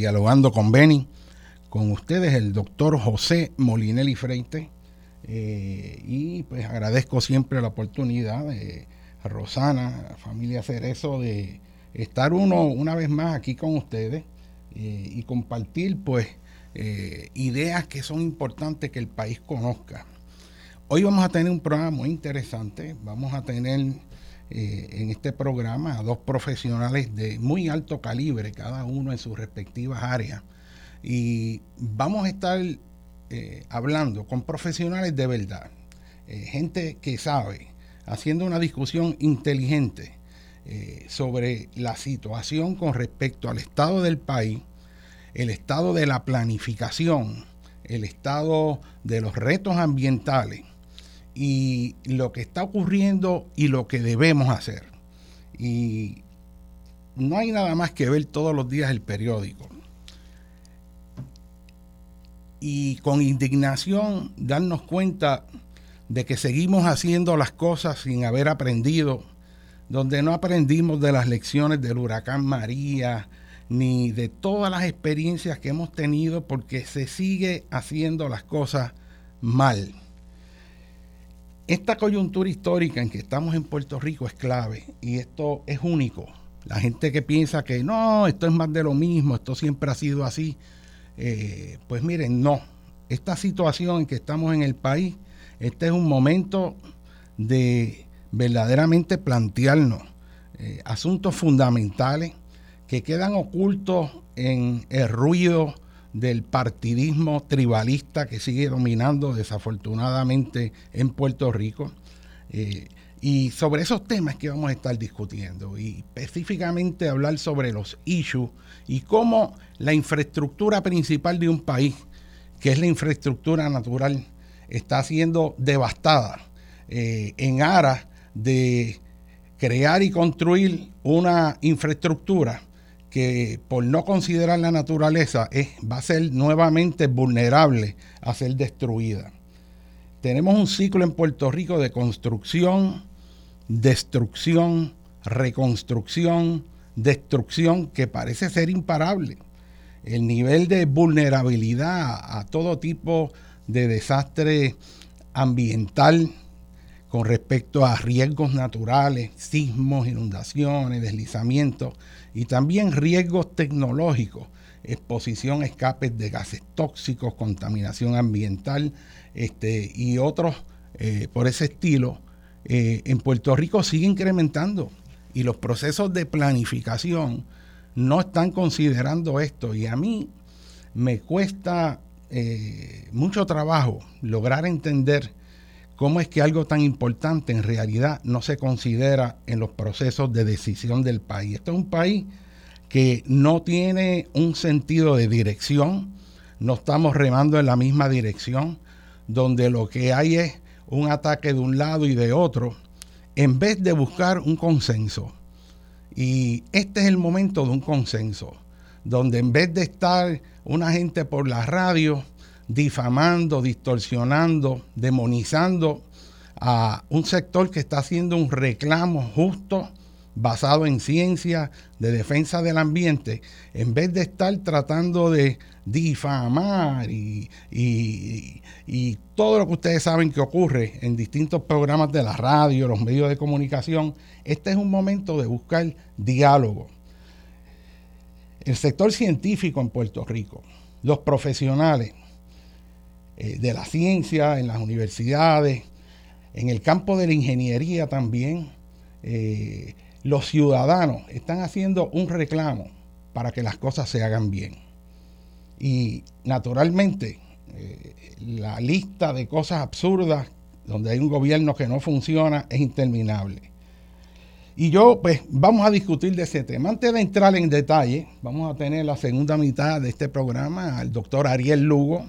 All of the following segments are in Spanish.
Dialogando con Beni, con ustedes el doctor José Molinelli Freite eh, y pues agradezco siempre la oportunidad de Rosana, familia Cerezo, de estar uno una vez más aquí con ustedes eh, y compartir pues eh, ideas que son importantes que el país conozca. Hoy vamos a tener un programa muy interesante, vamos a tener en este programa a dos profesionales de muy alto calibre, cada uno en sus respectivas áreas. Y vamos a estar eh, hablando con profesionales de verdad, eh, gente que sabe, haciendo una discusión inteligente eh, sobre la situación con respecto al estado del país, el estado de la planificación, el estado de los retos ambientales y lo que está ocurriendo y lo que debemos hacer. Y no hay nada más que ver todos los días el periódico y con indignación darnos cuenta de que seguimos haciendo las cosas sin haber aprendido, donde no aprendimos de las lecciones del huracán María, ni de todas las experiencias que hemos tenido, porque se sigue haciendo las cosas mal. Esta coyuntura histórica en que estamos en Puerto Rico es clave y esto es único. La gente que piensa que no, esto es más de lo mismo, esto siempre ha sido así, eh, pues miren, no. Esta situación en que estamos en el país, este es un momento de verdaderamente plantearnos eh, asuntos fundamentales que quedan ocultos en el ruido del partidismo tribalista que sigue dominando desafortunadamente en Puerto Rico. Eh, y sobre esos temas que vamos a estar discutiendo y específicamente hablar sobre los issues y cómo la infraestructura principal de un país, que es la infraestructura natural, está siendo devastada eh, en aras de crear y construir una infraestructura que por no considerar la naturaleza es, va a ser nuevamente vulnerable a ser destruida. Tenemos un ciclo en Puerto Rico de construcción, destrucción, reconstrucción, destrucción que parece ser imparable. El nivel de vulnerabilidad a todo tipo de desastre ambiental con respecto a riesgos naturales, sismos, inundaciones, deslizamientos y también riesgos tecnológicos, exposición a escapes de gases tóxicos, contaminación ambiental este, y otros eh, por ese estilo, eh, en Puerto Rico sigue incrementando y los procesos de planificación no están considerando esto. Y a mí me cuesta eh, mucho trabajo lograr entender cómo es que algo tan importante en realidad no se considera en los procesos de decisión del país. Este es un país que no tiene un sentido de dirección, no estamos remando en la misma dirección, donde lo que hay es un ataque de un lado y de otro, en vez de buscar un consenso. Y este es el momento de un consenso, donde en vez de estar una gente por la radio difamando, distorsionando, demonizando a un sector que está haciendo un reclamo justo, basado en ciencia, de defensa del ambiente, en vez de estar tratando de difamar y, y, todo lo que ustedes saben que ocurre en distintos programas de la radio, los medios de comunicación, este es un momento de buscar diálogo. El sector científico en Puerto Rico, los profesionales eh, de la ciencia en las universidades, en el campo de la ingeniería también, eh, los ciudadanos están haciendo un reclamo para que las cosas se hagan bien. Y naturalmente, eh, la lista de cosas absurdas donde hay un gobierno que no funciona es interminable. Y yo, pues, vamos a discutir de ese tema. Antes de entrar en detalle, vamos a tener la segunda mitad de este programa al doctor Ariel Lugo,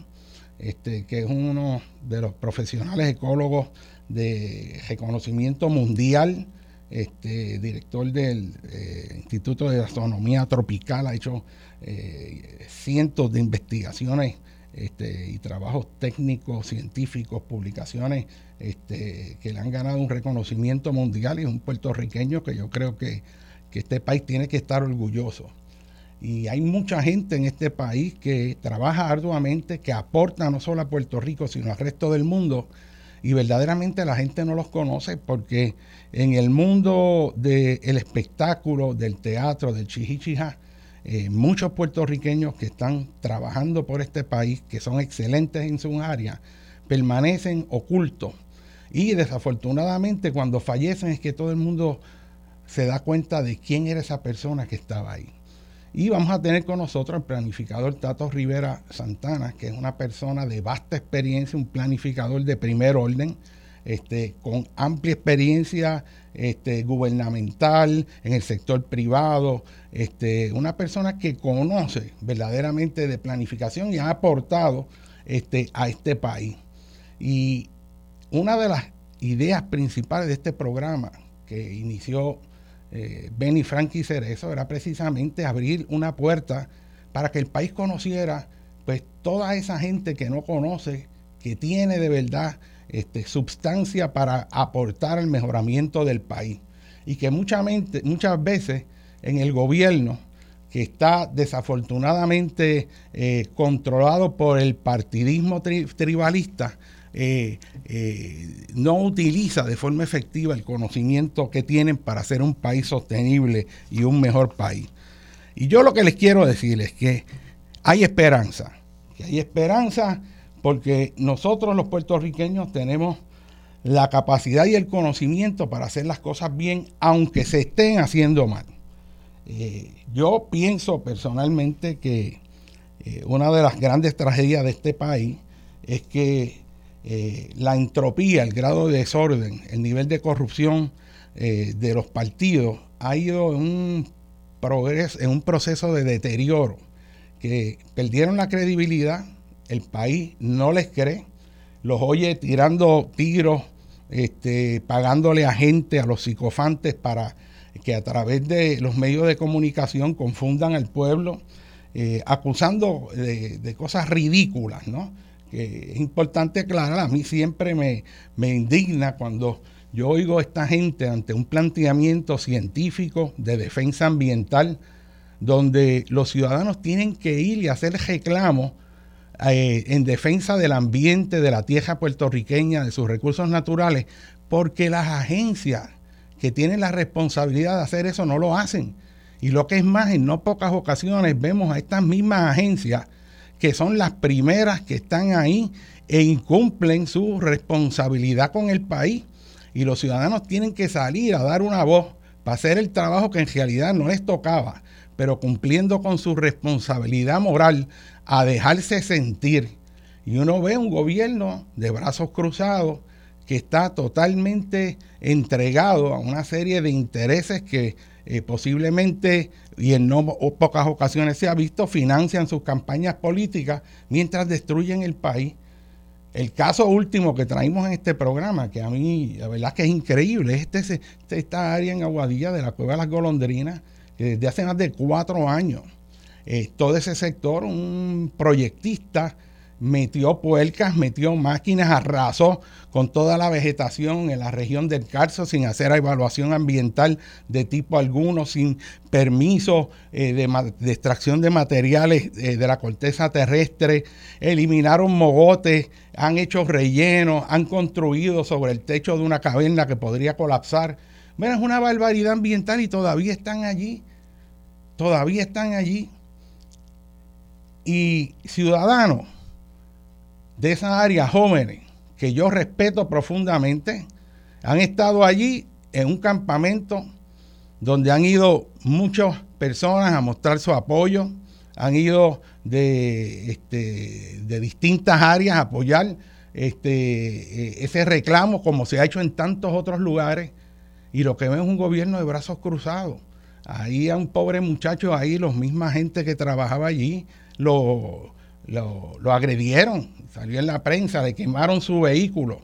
este, que es uno de los profesionales ecólogos de reconocimiento mundial este, director del eh, Instituto de Astronomía Tropical, ha hecho eh, cientos de investigaciones este, y trabajos técnicos, científicos, publicaciones este, que le han ganado un reconocimiento mundial y es un puertorriqueño que yo creo que, que este país tiene que estar orgulloso. Y hay mucha gente en este país que trabaja arduamente, que aporta no solo a Puerto Rico, sino al resto del mundo y verdaderamente la gente no los conoce porque en el mundo del espectáculo, del teatro, del chihichija, eh, muchos puertorriqueños que están trabajando por este país, que son excelentes en su área, permanecen ocultos. Y desafortunadamente cuando fallecen es que todo el mundo se da cuenta de quién era esa persona que estaba ahí. Y vamos a tener con nosotros el planificador Tato Rivera Santana, que es una persona de vasta experiencia, un planificador de primer orden, este, con amplia experiencia este, gubernamental en el sector privado, este, una persona que conoce verdaderamente de planificación y ha aportado a este país. Y una de las ideas principales de este programa que inició eh, Benny Frankie Cerezo era precisamente abrir una puerta para que el país conociera pues toda esa gente que no conoce, que tiene de verdad este, sustancia para aportar al mejoramiento del país. Y que muchas veces en el gobierno, que está desafortunadamente eh, controlado por el partidismo tribalista, eh, eh, no utiliza de forma efectiva el conocimiento que tienen para ser un país sostenible y un mejor país. Y yo lo que les quiero decir es que hay esperanza, que hay esperanza porque nosotros los puertorriqueños tenemos la capacidad y el conocimiento para hacer las cosas bien, aunque se estén haciendo mal. Eh, yo pienso personalmente que una de las grandes tragedias de este país es que eh, la entropía, el grado de desorden, el nivel de corrupción eh, de los partidos ha ido en un, progreso, en un proceso de deterioro, que perdieron la credibilidad, el país no les cree, los oye tirando tiros, este, pagándole a gente, a los psicofantes para que a través de los medios de comunicación confundan al pueblo, eh, acusando de, de, cosas ridículas, ¿no? Que es importante aclarar, a mí siempre me, indigna cuando yo oigo a esta gente ante un planteamiento científico de defensa ambiental, donde los ciudadanos tienen que ir y hacer reclamos eh, en defensa del ambiente, de la tierra puertorriqueña, de sus recursos naturales, porque las agencias que tienen la responsabilidad de hacer eso no lo hacen. Y lo que es más, en no pocas ocasiones vemos a estas mismas agencias que son las primeras que están ahí e incumplen su responsabilidad con el país. Y los ciudadanos tienen que salir a dar una voz para hacer el trabajo que en realidad no les tocaba, pero cumpliendo con su responsabilidad moral a dejarse sentir. Y uno ve un gobierno de brazos cruzados que está totalmente entregado a una serie de intereses que eh, posiblemente, y en no pocas ocasiones se ha visto, financian sus campañas políticas mientras destruyen el país. El caso último que traímos en este programa, que a mí la verdad que es increíble, es este, este, esta área en Aguadilla de la Cueva de las Golondrinas, que desde hace más de cuatro años, eh, todo ese sector, un proyectista metió puercas, metió máquinas, arrasó con toda la vegetación en la región del Carso sin hacer evaluación ambiental de tipo alguno, sin permiso eh, de, extracción de materiales eh, de la corteza terrestre, eliminaron mogotes, han hecho rellenos, han construido sobre el techo de una caverna que podría colapsar. Bueno, es una barbaridad ambiental y todavía están allí, todavía están allí. Y ciudadanos, de esa área, jóvenes, que yo respeto profundamente, han estado allí en un campamento donde han ido muchas personas a mostrar su apoyo, han ido de, este, distintas áreas a apoyar este, eh, ese reclamo como se ha hecho en tantos otros lugares y lo que ven es un gobierno de brazos cruzados. Ahí a un pobre muchacho, ahí los misma gente que trabajaba allí lo agredieron, salió en la prensa, le quemaron su vehículo.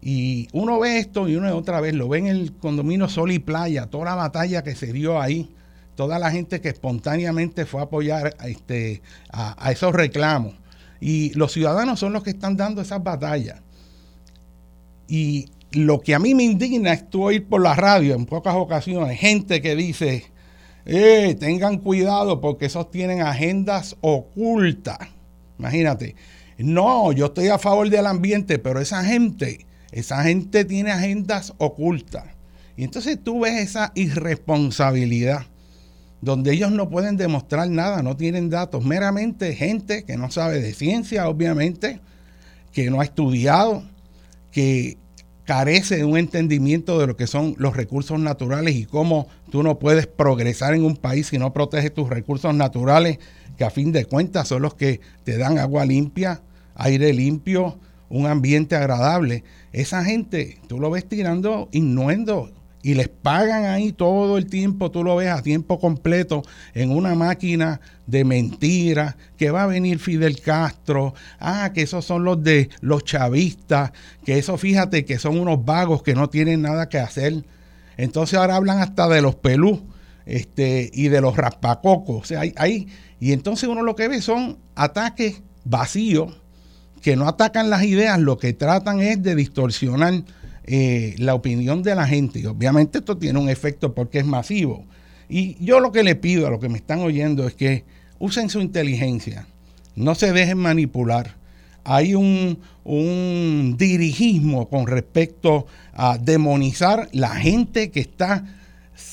Y uno ve esto y uno otra vez lo ve en el condominio Sol y Playa, toda la batalla que se dio ahí, toda la gente que espontáneamente fue a apoyar este, a, esos reclamos. Y los ciudadanos son los que están dando esas batallas. Y lo que a mí me indigna es tú oír por la radio en pocas ocasiones gente que dice, eh, tengan cuidado porque esos tienen agendas ocultas. Imagínate, no, yo estoy a favor del ambiente, pero esa gente, esa gente tiene agendas ocultas. Y entonces tú ves esa irresponsabilidad, donde ellos no pueden demostrar nada, no tienen datos, meramente gente que no sabe de ciencia, obviamente, que no ha estudiado, que carece de un entendimiento de lo que son los recursos naturales y cómo tú no puedes progresar en un país si no proteges tus recursos naturales que a fin de cuentas son los que te dan agua limpia, aire limpio, un ambiente agradable. Esa gente, tú lo ves tirando innuendo y les pagan ahí todo el tiempo, tú lo ves a tiempo completo en una máquina de mentiras, que va a venir Fidel Castro, ah, que esos son los de los chavistas, que eso fíjate que son unos vagos que no tienen nada que hacer. Entonces ahora hablan hasta de los pelú este, y de los raspacocos. O sea, hay, y entonces uno lo que ve son ataques vacíos que no atacan las ideas, lo que tratan es de distorsionar eh, la opinión de la gente. Y obviamente esto tiene un efecto porque es masivo. Y yo lo que le pido a los que me están oyendo es que usen su inteligencia, no se dejen manipular. Hay un, un dirigismo con respecto a demonizar la gente que está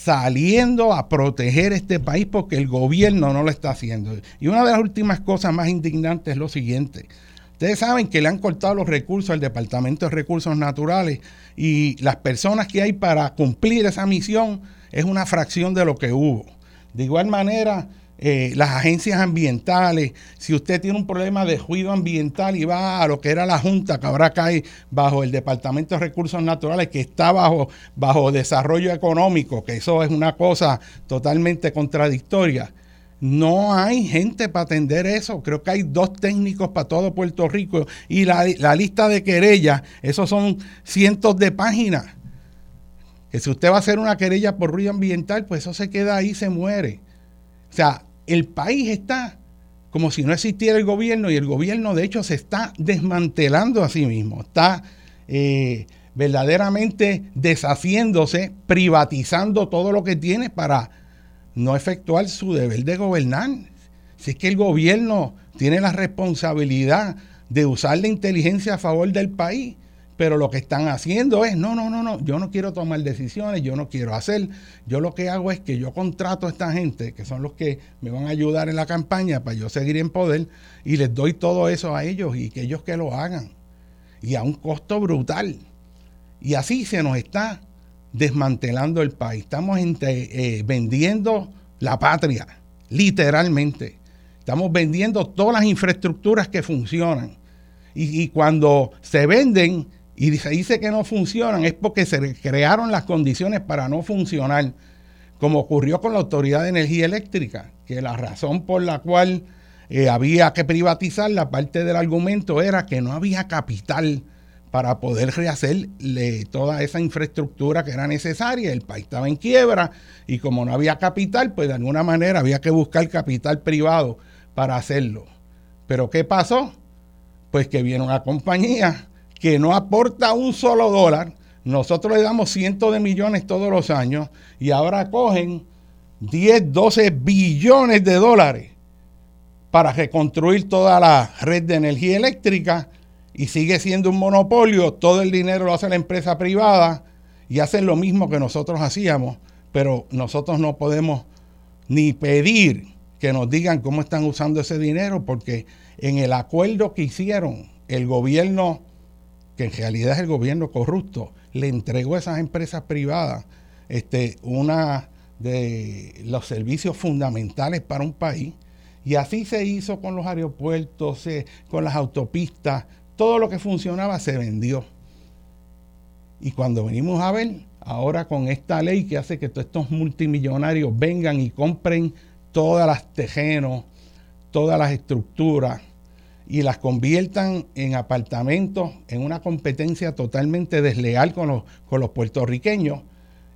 saliendo a proteger este país porque el gobierno no lo está haciendo. Y una de las últimas cosas más indignantes es lo siguiente. Ustedes saben que le han cortado los recursos al Departamento de Recursos Naturales y las personas que hay para cumplir esa misión es una fracción de lo que hubo. De igual manera, eh, las agencias ambientales, si usted tiene un problema de ruido ambiental y va a lo que era la Junta, que ahora cae bajo el Departamento de Recursos Naturales, que está bajo, bajo desarrollo económico, que eso es una cosa totalmente contradictoria. No hay gente para atender eso. Creo que hay dos técnicos para todo Puerto Rico. Y la, la lista de querellas, esos son cientos de páginas. Que si usted va a hacer una querella por ruido ambiental, pues eso se queda ahí, se muere. O sea, el país está como si no existiera el gobierno y el gobierno de hecho se está desmantelando a sí mismo, está eh, verdaderamente deshaciéndose, privatizando todo lo que tiene para no efectuar su deber de gobernar. Si es que el gobierno tiene la responsabilidad de usar la inteligencia a favor del país, pero lo que están haciendo es, no, no, no, no, yo no quiero tomar decisiones, yo no quiero hacer, yo lo que hago es que yo contrato a esta gente, que son los que me van a ayudar en la campaña para yo seguir en poder, y les doy todo eso a ellos y que ellos que lo hagan. Y a un costo brutal. Y así se nos está desmantelando el país. Estamos eh, vendiendo la patria, literalmente. Estamos vendiendo todas las infraestructuras que funcionan. y cuando se venden, y se dice que no funcionan es porque se crearon las condiciones para no funcionar, como ocurrió con la Autoridad de Energía Eléctrica, que la razón por la cual eh, había que privatizar, la parte del argumento era que no había capital para poder rehacer toda esa infraestructura que era necesaria. El país estaba en quiebra y como no había capital, pues de alguna manera había que buscar capital privado para hacerlo. Pero ¿qué pasó? Pues que vieron a compañía que no aporta un solo dólar. Nosotros le damos cientos de millones todos los años y ahora cogen 10, 12 billones de dólares para reconstruir toda la red de energía eléctrica y sigue siendo un monopolio. Todo el dinero lo hace la empresa privada y hacen lo mismo que nosotros hacíamos, pero nosotros no podemos ni pedir que nos digan cómo están usando ese dinero porque en el acuerdo que hicieron el gobierno que en realidad es el gobierno corrupto, le entregó a esas empresas privadas este, una de los servicios fundamentales para un país. Y así se hizo con los aeropuertos, con las autopistas, todo lo que funcionaba se vendió. Y cuando venimos a ver, ahora con esta ley que hace que todos estos multimillonarios vengan y compren todas las tejenos, todas las estructuras, y las conviertan en apartamentos en una competencia totalmente desleal con los, con los puertorriqueños,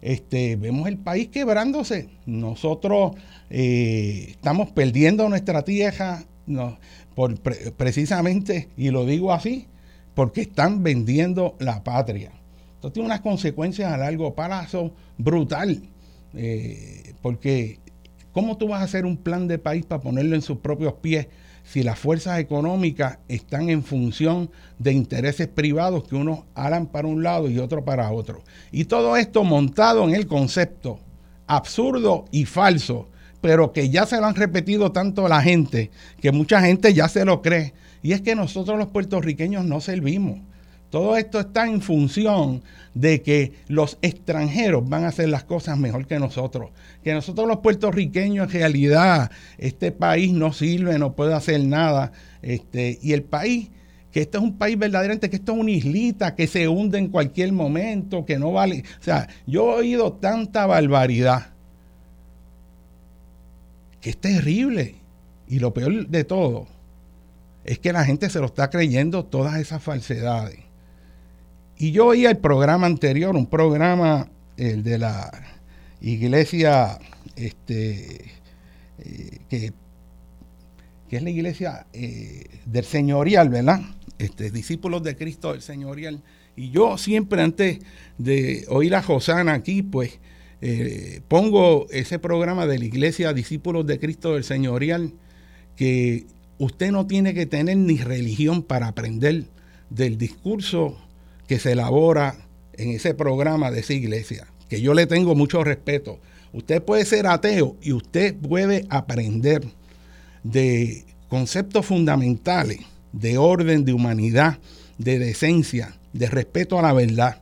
este, vemos el país quebrándose. Nosotros eh, estamos perdiendo nuestra tierra por, precisamente, y lo digo así, porque están vendiendo la patria. Esto tiene unas consecuencias a largo plazo brutal, eh, porque ¿cómo tú vas a hacer un plan de país para ponerlo en sus propios pies si las fuerzas económicas están en función de intereses privados que unos harán para un lado y otro para otro. Y todo esto montado en el concepto absurdo y falso, pero que ya se lo han repetido tanto la gente, que mucha gente ya se lo cree. Y es que nosotros los puertorriqueños no servimos. Todo esto está en función de que los extranjeros van a hacer las cosas mejor que nosotros. Que nosotros los puertorriqueños en realidad, este país no sirve, no puede hacer nada. Este, y el país, que esto es un país verdaderamente, que esto es una islita que se hunde en cualquier momento, que no vale. O sea, yo he oído tanta barbaridad que es terrible. Y lo peor de todo es que la gente se lo está creyendo todas esas falsedades. Y yo oía el programa anterior, un programa, el de la iglesia, este, eh, que, es la iglesia eh, del señorial, ¿verdad? Este, discípulos de Cristo del señorial. Y yo siempre antes de oír a Josana aquí, pues eh, pongo ese programa de la iglesia Discípulos de Cristo del Señorial, que usted no tiene que tener ni religión para aprender del discurso que se elabora en ese programa de esa iglesia, que yo le tengo mucho respeto. Usted puede ser ateo y usted puede aprender de conceptos fundamentales de orden, de humanidad, de decencia, de respeto a la verdad.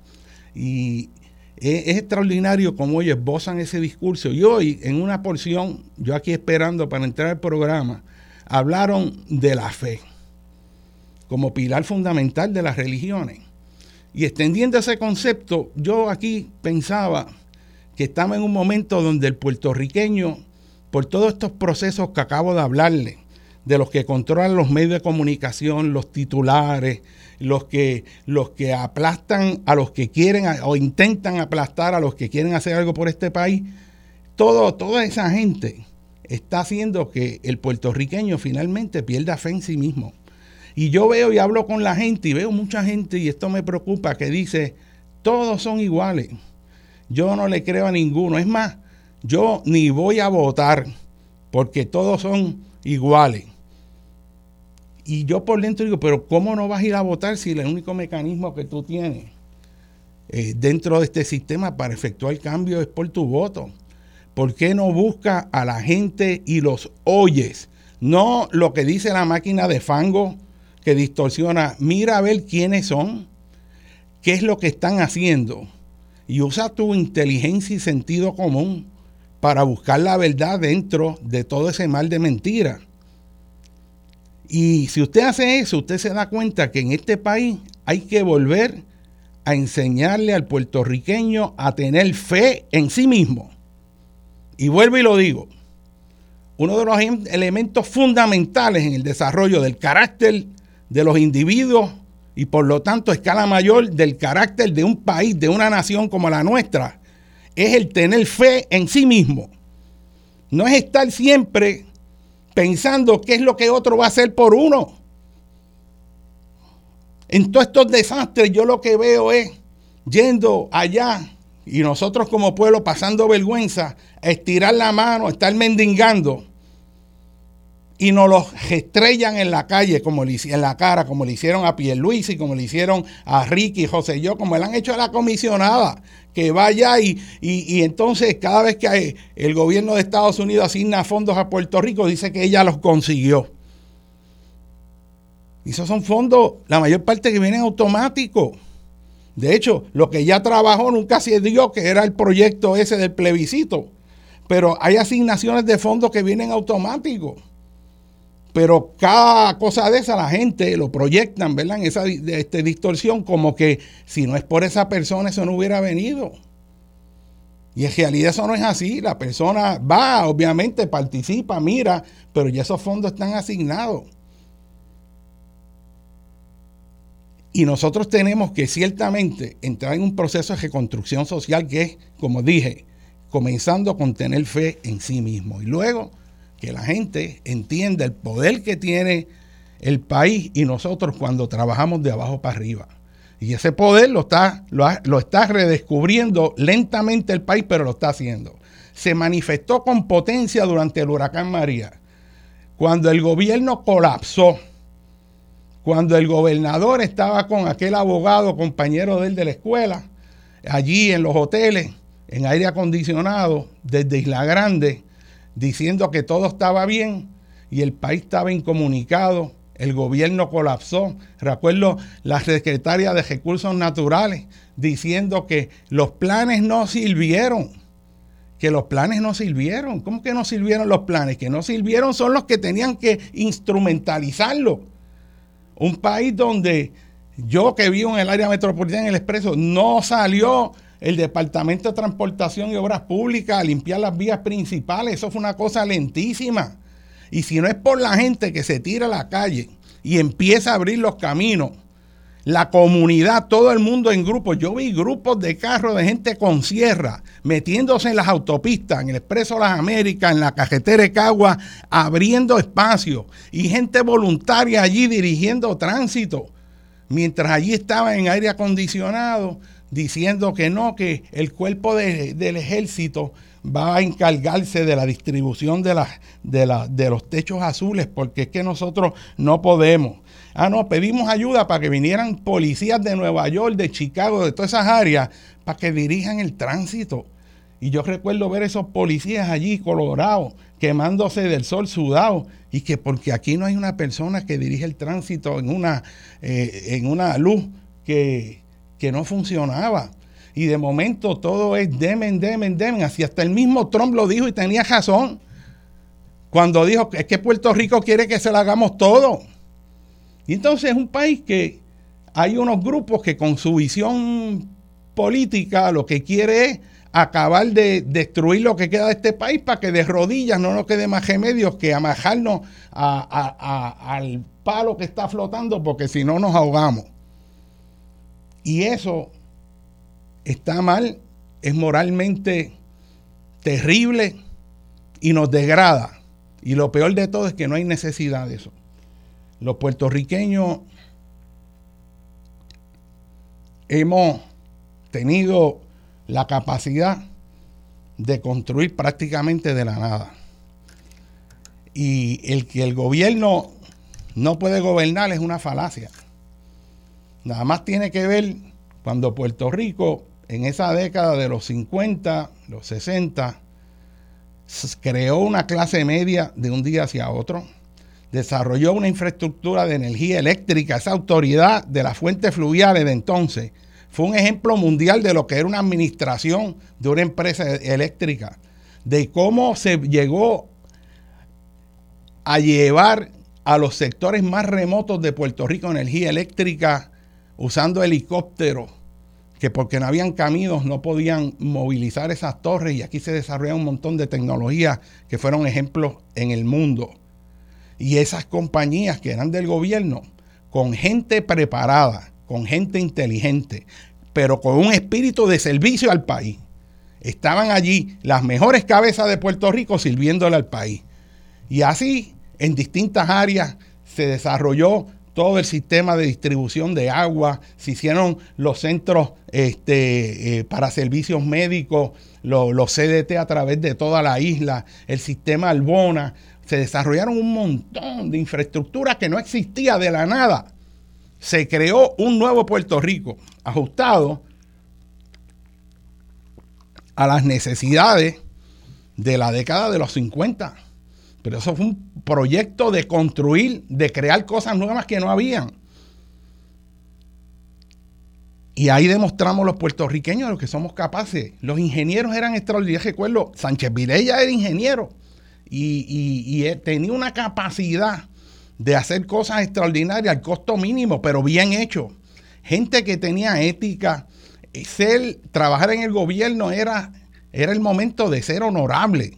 Y es, extraordinario cómo ellos esbozan ese discurso. Y hoy, en una porción, yo aquí esperando para entrar al programa, hablaron de la fe como pilar fundamental de las religiones. Y extendiendo ese concepto, yo aquí pensaba que estaba en un momento donde el puertorriqueño, por todos estos procesos que acabo de hablarle, de los que controlan los medios de comunicación, los titulares, los que, los que aplastan a los que quieren o intentan aplastar a los que quieren hacer algo por este país, todo, toda esa gente está haciendo que el puertorriqueño finalmente pierda fe en sí mismo. Y yo veo y hablo con la gente y veo mucha gente, y esto me preocupa, que dice, todos son iguales. Yo no le creo a ninguno. Es más, yo ni voy a votar porque todos son iguales. Y yo por dentro digo, pero ¿cómo no vas a ir a votar si el único mecanismo que tú tienes eh, dentro de este sistema para efectuar el cambio es por tu voto? ¿Por qué no buscas a la gente y los oyes? No lo que dice la máquina de fango que distorsiona. Mira a ver quiénes son, qué es lo que están haciendo. Y usa tu inteligencia y sentido común para buscar la verdad dentro de todo ese mal de mentira. Y si usted hace eso, usted se da cuenta que en este país hay que volver a enseñarle al puertorriqueño a tener fe en sí mismo. Y vuelvo y lo digo, uno de los em, elementos fundamentales en el desarrollo del carácter de los individuos y por lo tanto escala mayor del carácter de un país, de una nación como la nuestra, es el tener fe en sí mismo. No es estar siempre pensando qué es lo que otro va a hacer por uno. En todos estos desastres yo lo que veo es yendo allá y nosotros como pueblo pasando vergüenza, estirar la mano, estar mendigando y nos los estrellan en la calle, como le, en la cara, como le hicieron a Pierluisi, como le hicieron a Ricky, José yo, como le han hecho a la comisionada, que vaya y, y, entonces cada vez que el gobierno de Estados Unidos asigna fondos a Puerto Rico, dice que ella los consiguió. Y esos son fondos, la mayor parte que vienen automáticos. De hecho, lo que ya trabajó nunca se dio, que era el proyecto ese del plebiscito. Pero hay asignaciones de fondos que vienen automáticos. Pero cada cosa de esa la gente lo proyectan, ¿verdad? En esa este, distorsión, como que si no es por esa persona, eso no hubiera venido. Y en realidad eso no es así. La persona va, obviamente, participa, mira, pero ya esos fondos están asignados. Y nosotros tenemos que ciertamente entrar en un proceso de reconstrucción social que es, como dije, comenzando con tener fe en sí mismo. Y luego que la gente entienda el poder que tiene el país y nosotros cuando trabajamos de abajo para arriba. Y ese poder lo está, lo, lo está redescubriendo lentamente el país, pero lo está haciendo. Se manifestó con potencia durante el huracán María. Cuando el gobierno colapsó, cuando el gobernador estaba con aquel abogado, compañero de él de la escuela, allí en los hoteles, en aire acondicionado, desde Isla Grande, diciendo que todo estaba bien y el país estaba incomunicado, el gobierno colapsó. Recuerdo la secretaria de Recursos Naturales diciendo que los planes no sirvieron, que los planes no sirvieron. ¿Cómo que no sirvieron los planes? Que no sirvieron son los que tenían que instrumentalizarlo un país donde yo que vivo en el área metropolitana en el expreso, no salió el Departamento de Transportación y Obras Públicas a limpiar las vías principales. Eso fue una cosa lentísima. Y si no es por la gente que se tira a la calle y empieza a abrir los caminos, la comunidad, todo el mundo en grupos. Yo vi grupos de carros de gente con sierra metiéndose en las autopistas, en el Expreso Las Américas, en la carretera de Cagua, abriendo espacio y gente voluntaria allí dirigiendo tránsito, mientras allí estaba en aire acondicionado diciendo que no, que el cuerpo del ejército va a encargarse de la distribución de, de, los techos azules, porque es que nosotros no podemos. Ah, no, pedimos ayuda para que vinieran policías de Nueva York, de Chicago, de todas esas áreas, para que dirijan el tránsito. Y yo recuerdo ver esos policías allí colorados, quemándose del sol sudado, y que porque aquí no hay una persona que dirige el tránsito en una, eh, en una luz que, que no funcionaba. Y de momento todo es demen, demen, demen. Así hasta el mismo Trump lo dijo y tenía razón. Cuando dijo que es que Puerto Rico quiere que se lo hagamos todo. Y entonces es un país que hay unos grupos que con su visión política lo que quiere es acabar de destruir lo que queda de este país para que de rodillas no nos quede más remedios que amajarnos al palo que está flotando porque si no nos ahogamos. Y eso está mal, es moralmente terrible y nos degrada. Y lo peor de todo es que no hay necesidad de eso los puertorriqueños hemos tenido la capacidad de construir prácticamente de la nada. Y el que el gobierno no puede gobernar es una falacia. Nada más tiene que ver cuando Puerto Rico, en esa década de los 50, los 60, creó una clase media de un día hacia otro, desarrolló una infraestructura de energía eléctrica, esa autoridad de las fuentes fluviales de entonces, fue un ejemplo mundial de lo que era una administración de una empresa eléctrica, de cómo se llegó a llevar a los sectores más remotos de Puerto Rico energía eléctrica usando helicópteros, que porque no habían caminos no podían movilizar esas torres y aquí se desarrolla un montón de tecnologías que fueron ejemplos en el mundo. Y esas compañías que eran del gobierno, con gente preparada, con gente inteligente, pero con un espíritu de servicio al país. Estaban allí las mejores cabezas de Puerto Rico sirviéndole al país. Y así, en distintas áreas, se desarrolló todo el sistema de distribución de agua, se hicieron los centros este, eh, para servicios médicos, los CDT a través de toda la isla, el sistema Albona, se desarrollaron un montón de infraestructura que no existía de la nada se creó un nuevo Puerto Rico ajustado a las necesidades de la década de los 50. Pero eso fue un proyecto de construir, de crear cosas nuevas que no habían. Y ahí demostramos los puertorriqueños lo que somos capaces. Los ingenieros eran extraordinarios. Recuerdo, Sánchez Vilella era ingeniero y, tenía una capacidad de hacer cosas extraordinarias al costo mínimo, pero bien hecho. Gente que tenía ética, ser, trabajar en el gobierno era, era el momento de ser honorable,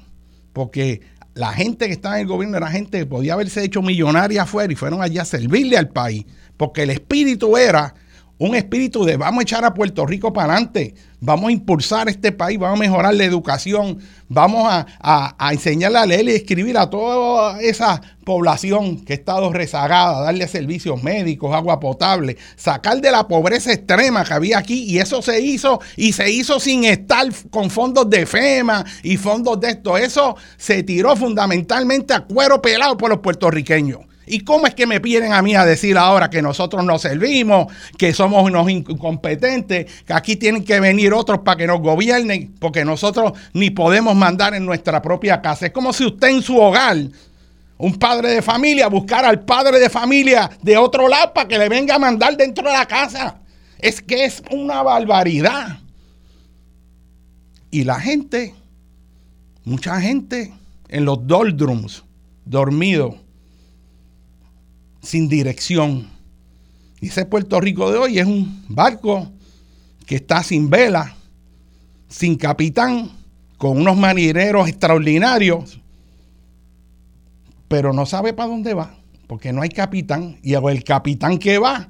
porque la gente que estaba en el gobierno era gente que podía haberse hecho millonaria afuera y fueron allí a servirle al país, porque el espíritu era un espíritu de vamos a echar a Puerto Rico para adelante, vamos a impulsar este país, vamos a mejorar la educación, vamos a, a, enseñarle a leer y escribir a toda esa población que ha estado rezagada, darle servicios médicos, agua potable, sacar de la pobreza extrema que había aquí y eso se hizo y se hizo sin estar con fondos de FEMA y fondos de esto, eso se tiró fundamentalmente a cuero pelado por los puertorriqueños. ¿Y cómo es que me piden a mí a decir ahora que nosotros no servimos, que somos unos incompetentes, que aquí tienen que venir otros para que nos gobiernen, porque nosotros ni podemos mandar en nuestra propia casa? Es como si usted en su hogar, un padre de familia, buscara al padre de familia de otro lado para que le venga a mandar dentro de la casa. Es que es una barbaridad. Y la gente, mucha gente en los doldrums, dormidos sin dirección. Y ese Puerto Rico de hoy es un barco que está sin vela, sin capitán, con unos marineros extraordinarios, pero no sabe para dónde va, porque no hay capitán. Y el capitán que va,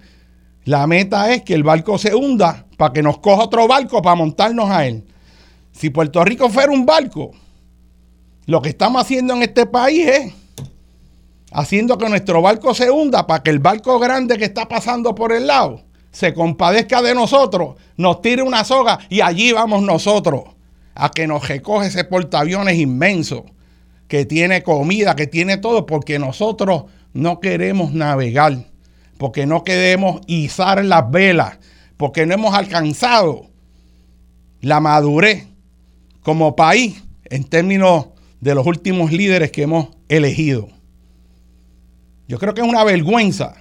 la meta es que el barco se hunda para que nos coja otro barco para montarnos a él. Si Puerto Rico fuera un barco, lo que estamos haciendo en este país es haciendo que nuestro barco se hunda para que el barco grande que está pasando por el lado se compadezca de nosotros, nos tire una soga y allí vamos nosotros a que nos recoge ese portaaviones inmenso que tiene comida, que tiene todo, porque nosotros no queremos navegar, porque no queremos izar las velas, porque no hemos alcanzado la madurez como país en términos de los últimos líderes que hemos elegido. Yo creo que es una vergüenza.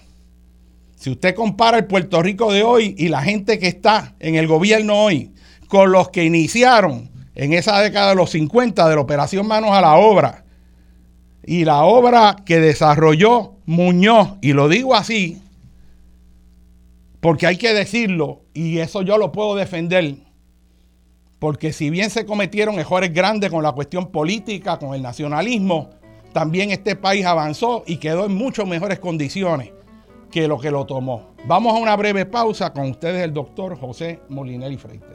Si usted compara el Puerto Rico de hoy y la gente que está en el gobierno hoy con los que iniciaron en esa década de los 50 de la operación Manos a la Obra y la obra que desarrolló Muñoz, y lo digo así, porque hay que decirlo, y eso yo lo puedo defender, porque si bien se cometieron errores grandes con la cuestión política, con el nacionalismo, también este país avanzó y quedó en mucho mejores condiciones que lo que lo tomó. Vamos a una breve pausa con ustedes el doctor José Molinelli Freite.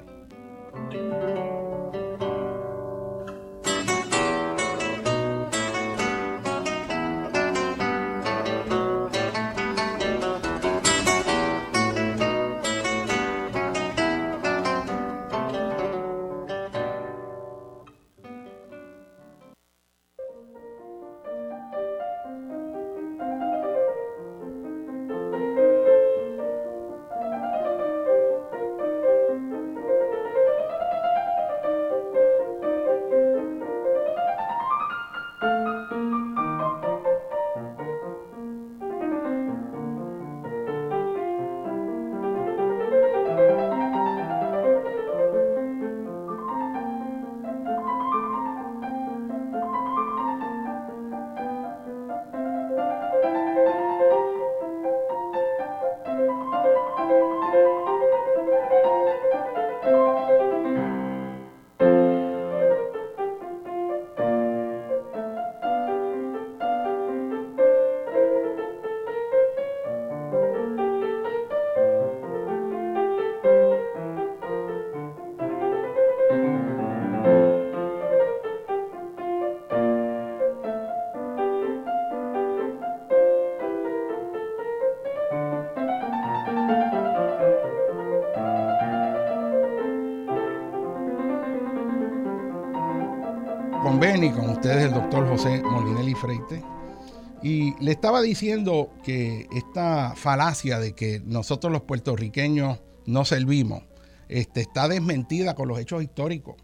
Freite. Y le estaba diciendo que esta falacia de que nosotros los puertorriqueños no servimos este, está desmentida con los hechos históricos.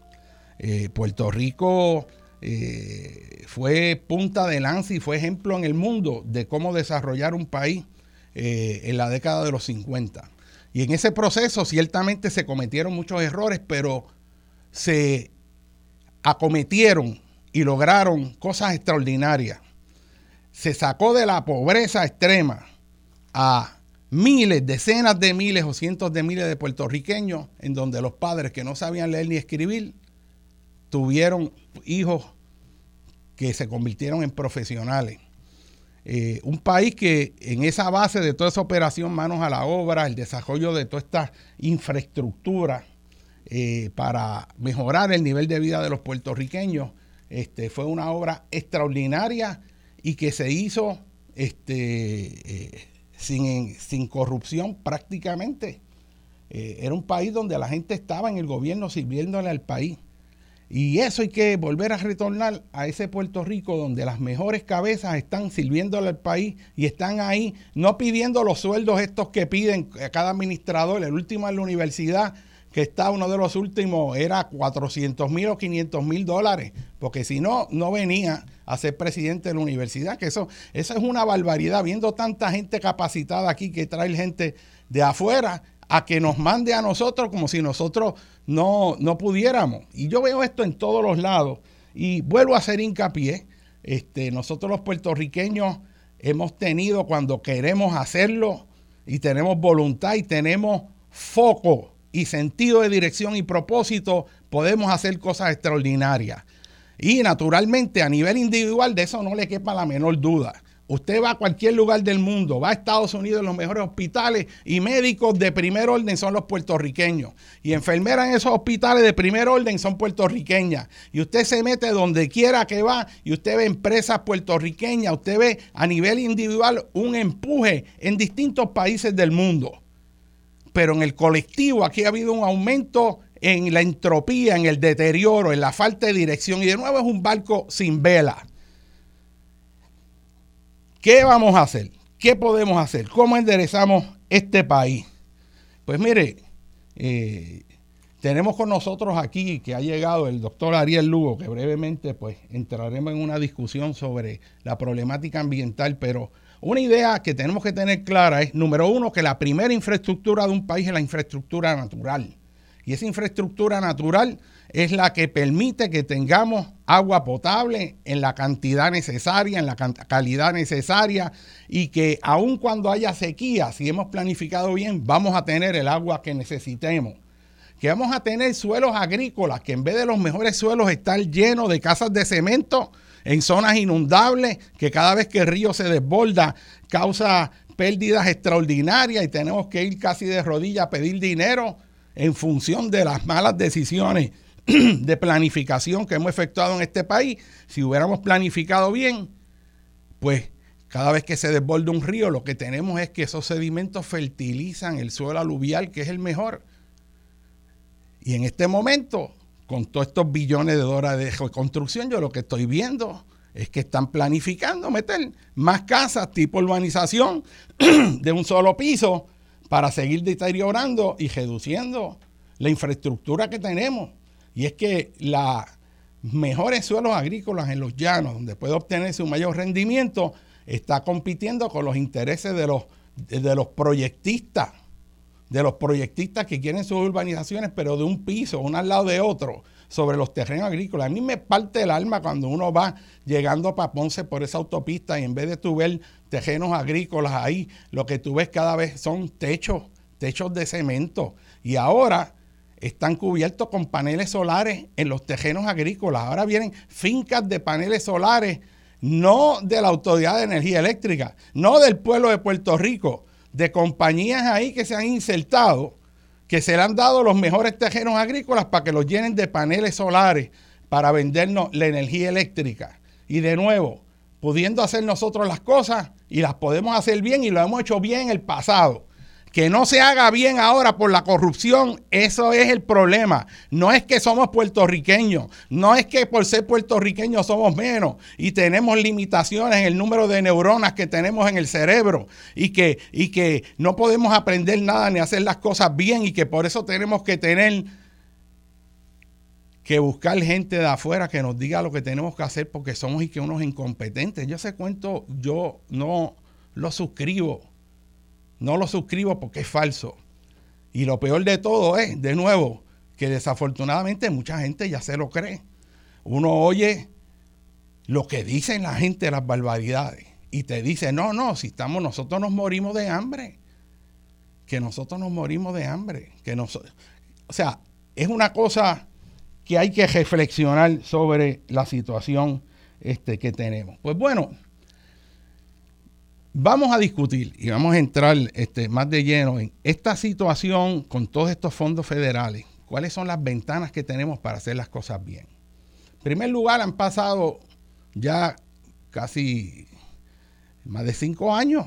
Eh, Puerto Rico eh, fue punta de lanza y fue ejemplo en el mundo de cómo desarrollar un país eh, en la década de los 50. Y en ese proceso ciertamente se cometieron muchos errores, pero se acometieron y lograron cosas extraordinarias. Se sacó de la pobreza extrema a miles, decenas de miles o cientos de miles de puertorriqueños en donde los padres que no sabían leer ni escribir tuvieron hijos que se convirtieron en profesionales. Eh, un país que en esa base de toda esa operación manos a la obra, el desarrollo de toda esta infraestructura eh, para mejorar el nivel de vida de los puertorriqueños, este, fue una obra extraordinaria y que se hizo este, eh, sin, corrupción prácticamente. era un país donde la gente estaba en el gobierno sirviéndole al país. Y eso hay que volver a retornar a ese Puerto Rico donde las mejores cabezas están sirviéndole al país y están ahí, no pidiendo los sueldos estos que piden a cada administrador. El último en la universidad, que está uno de los últimos, era 400 mil o 500 mil dólares, porque si no, no venía a ser presidente de la universidad, que eso, eso es una barbaridad, viendo tanta gente capacitada aquí que trae gente de afuera a que nos mande a nosotros como si nosotros no, no pudiéramos. Y yo veo esto en todos los lados y vuelvo a hacer hincapié. Este, nosotros los puertorriqueños hemos tenido cuando queremos hacerlo y tenemos voluntad y tenemos foco y sentido de dirección y propósito, podemos hacer cosas extraordinarias. Y naturalmente a nivel individual de eso no le quepa la menor duda. Usted va a cualquier lugar del mundo, va a Estados Unidos, los mejores hospitales y médicos de primer orden son los puertorriqueños. Y enfermeras en esos hospitales de primer orden son puertorriqueñas. Y usted se mete donde quiera que va y usted ve empresas puertorriqueñas, usted ve a nivel individual un empuje en distintos países del mundo. Pero en el colectivo aquí ha habido un aumento en la entropía, en el deterioro, en la falta de dirección. Y de nuevo es un barco sin vela. ¿Qué vamos a hacer? ¿Qué podemos hacer? ¿Cómo enderezamos este país? Pues mire, eh, tenemos con nosotros aquí que ha llegado el doctor Ariel Lugo, que brevemente pues entraremos en una discusión sobre la problemática ambiental, pero una idea que tenemos que tener clara es, número uno, que la primera infraestructura de un país es la infraestructura natural. Y esa infraestructura natural es la que permite que tengamos agua potable en la cantidad necesaria, en la calidad necesaria y que aun cuando haya sequía, si hemos planificado bien, vamos a tener el agua que necesitemos. Que vamos a tener suelos agrícolas, que en vez de los mejores suelos estar llenos de casas de cemento en zonas inundables, que cada vez que el río se desborda causa pérdidas extraordinarias y tenemos que ir casi de rodillas a pedir dinero en función de las malas decisiones de planificación que hemos efectuado en este país. Si hubiéramos planificado bien, pues cada vez que se desborda un río, lo que tenemos es que esos sedimentos fertilizan el suelo aluvial, que es el mejor. Y en este momento, con todos estos billones de dólares de reconstrucción, yo lo que estoy viendo es que están planificando meter más casas tipo urbanización de un solo piso para seguir deteriorando y reduciendo la infraestructura que tenemos. Y es que los mejores suelos agrícolas en los llanos, donde puede obtenerse un mayor rendimiento, está compitiendo con los intereses de los, de los proyectistas, de los proyectistas que quieren sus urbanizaciones, pero de un piso, uno al lado de otro, sobre los terrenos agrícolas. A mí me parte el alma cuando uno va llegando a Ponce por esa autopista y en vez de tu ver terrenos agrícolas ahí, lo que tú ves cada vez son techos, techos de cemento. Y ahora están cubiertos con paneles solares en los terrenos agrícolas. Ahora vienen fincas de paneles solares, no de la Autoridad de Energía Eléctrica, no del pueblo de Puerto Rico, de compañías ahí que se han insertado, que se le han dado los mejores terrenos agrícolas para que los llenen de paneles solares para vendernos la energía eléctrica. Y de nuevo, pudiendo hacer nosotros las cosas y las podemos hacer bien y lo hemos hecho bien en el pasado. Que no se haga bien ahora por la corrupción, eso es el problema. No es que somos puertorriqueños, no es que por ser puertorriqueños somos menos y tenemos limitaciones en el número de neuronas que tenemos en el cerebro y que, y que no podemos aprender nada ni hacer las cosas bien y que por eso tenemos que tener que buscar gente de afuera que nos diga lo que tenemos que hacer porque somos y que unos incompetentes. Yo ese cuento yo no lo suscribo. No lo suscribo porque es falso. Y lo peor de todo es, de nuevo, que desafortunadamente mucha gente ya se lo cree. Uno oye lo que dicen la gente, las barbaridades, y te dice, no, no, si estamos, nosotros nos morimos de hambre. Que nosotros nos morimos de hambre. Que nos, o sea, es una cosa que hay que reflexionar sobre la situación este, que tenemos. Pues bueno, vamos a discutir y vamos a entrar este, más de lleno en esta situación con todos estos fondos federales. ¿Cuáles son las ventanas que tenemos para hacer las cosas bien? En primer lugar, han pasado ya casi más de cinco años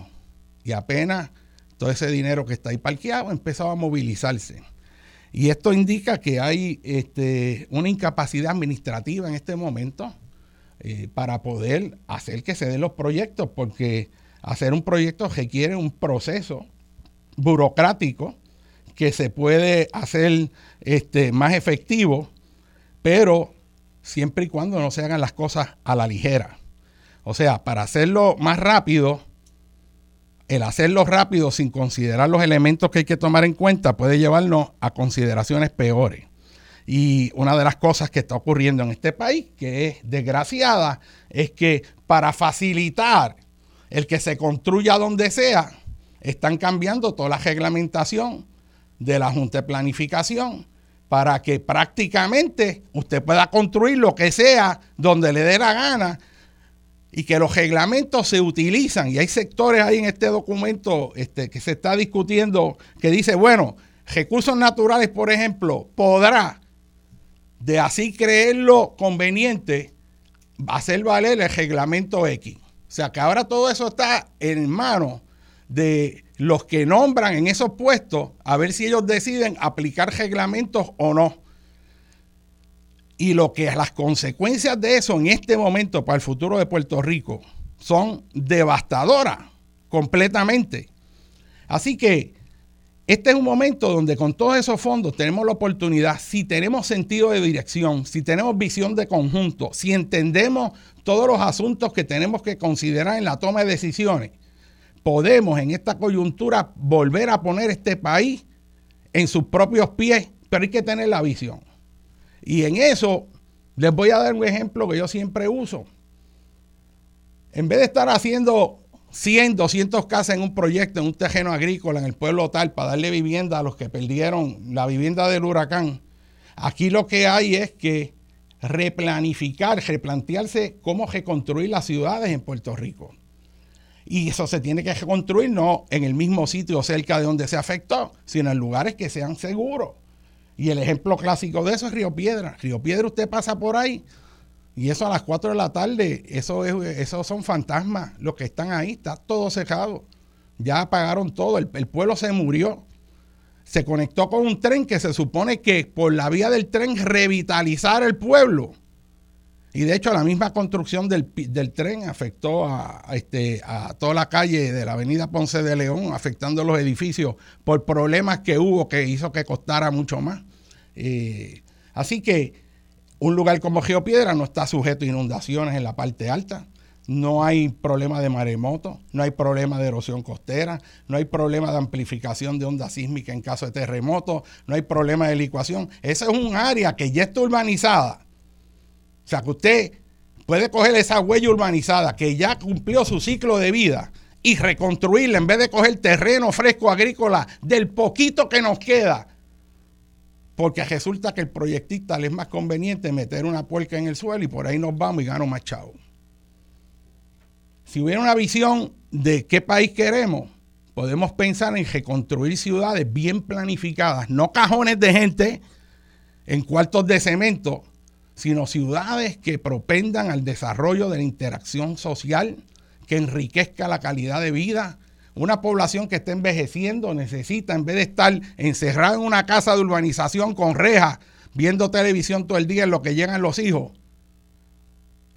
y apenas todo ese dinero que está ahí parqueado ha empezado a movilizarse. Y esto indica que hay este, una incapacidad administrativa en este momento eh, para poder hacer que se den los proyectos, porque hacer un proyecto requiere un proceso burocrático que se puede hacer este, más efectivo, pero siempre y cuando no se hagan las cosas a la ligera. O sea, para hacerlo más rápido, el hacerlo rápido sin considerar los elementos que hay que tomar en cuenta puede llevarnos a consideraciones peores. Y una de las cosas que está ocurriendo en este país, que es desgraciada, es que para facilitar el que se construya donde sea, están cambiando toda la reglamentación de la Junta de Planificación para que prácticamente usted pueda construir lo que sea donde le dé la gana y que los reglamentos se utilizan, y hay sectores ahí en este documento este, que se está discutiendo que dice, bueno, recursos naturales, por ejemplo, podrá, de así creerlo conveniente, hacer valer el reglamento X. O sea que ahora todo eso está en manos de los que nombran en esos puestos, a ver si ellos deciden aplicar reglamentos o no. Y lo que las consecuencias de eso en este momento para el futuro de Puerto Rico son devastadoras completamente. Así que este es un momento donde con todos esos fondos tenemos la oportunidad, si tenemos sentido de dirección, si tenemos visión de conjunto, si entendemos todos los asuntos que tenemos que considerar en la toma de decisiones, podemos en esta coyuntura volver a poner este país en sus propios pies, pero hay que tener la visión. Y en eso les voy a dar un ejemplo que yo siempre uso. En vez de estar haciendo 100, 200 casas en un proyecto, en un terreno agrícola, en el pueblo tal, para darle vivienda a los que perdieron la vivienda del huracán, aquí lo que hay es que replanificar, replantearse cómo reconstruir las ciudades en Puerto Rico. Y eso se tiene que reconstruir no en el mismo sitio cerca de donde se afectó, sino en lugares que sean seguros. Y el ejemplo clásico de eso es Río Piedra. Río Piedra usted pasa por ahí y eso a las 4 de la tarde, eso, es, eso son fantasmas los que están ahí, está todo cerrado. Ya apagaron todo, el, el pueblo se murió. Se conectó con un tren que se supone que por la vía del tren revitalizar el pueblo. Y de hecho la misma construcción del, tren afectó a, este, a toda la calle de la avenida Ponce de León, afectando los edificios por problemas que hubo que hizo que costara mucho más. Eh, así que un lugar como Geopiedra no está sujeto a inundaciones en la parte alta. No hay problema de maremoto, no hay problema de erosión costera, no hay problema de amplificación de onda sísmica en caso de terremoto, no hay problema de licuación. Esa es un área que ya está urbanizada. O sea que usted puede coger esa huella urbanizada que ya cumplió su ciclo de vida y reconstruirla en vez de coger terreno fresco agrícola del poquito que nos queda porque resulta que el proyectista le es más conveniente meter una puerca en el suelo y por ahí nos vamos y gano más chavo. Si hubiera una visión de qué país queremos, podemos pensar en reconstruir ciudades bien planificadas, no cajones de gente en cuartos de cemento, sino ciudades que propendan al desarrollo de la interacción social, que enriquezca la calidad de vida, Una población que está envejeciendo necesita, en vez de estar encerrada en una casa de urbanización con rejas, viendo televisión todo el día en lo que llegan los hijos,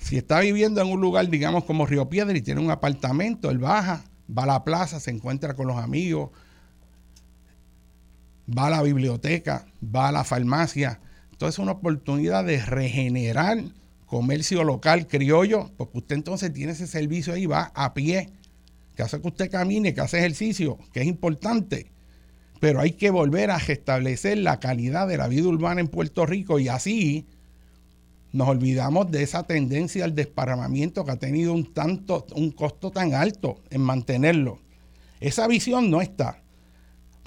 si está viviendo en un lugar, digamos, como Río Piedra y tiene un apartamento, él baja, va a la plaza, se encuentra con los amigos, va a la biblioteca, va a la farmacia. Entonces es una oportunidad de regenerar comercio local criollo, porque usted entonces tiene ese servicio ahí, va a pie, que hace que usted camine, que hace ejercicio, que es importante. Pero hay que volver a restablecer la calidad de la vida urbana en Puerto Rico y así nos olvidamos de esa tendencia al desparramamiento que ha tenido un tanto, un costo tan alto en mantenerlo. Esa visión no está.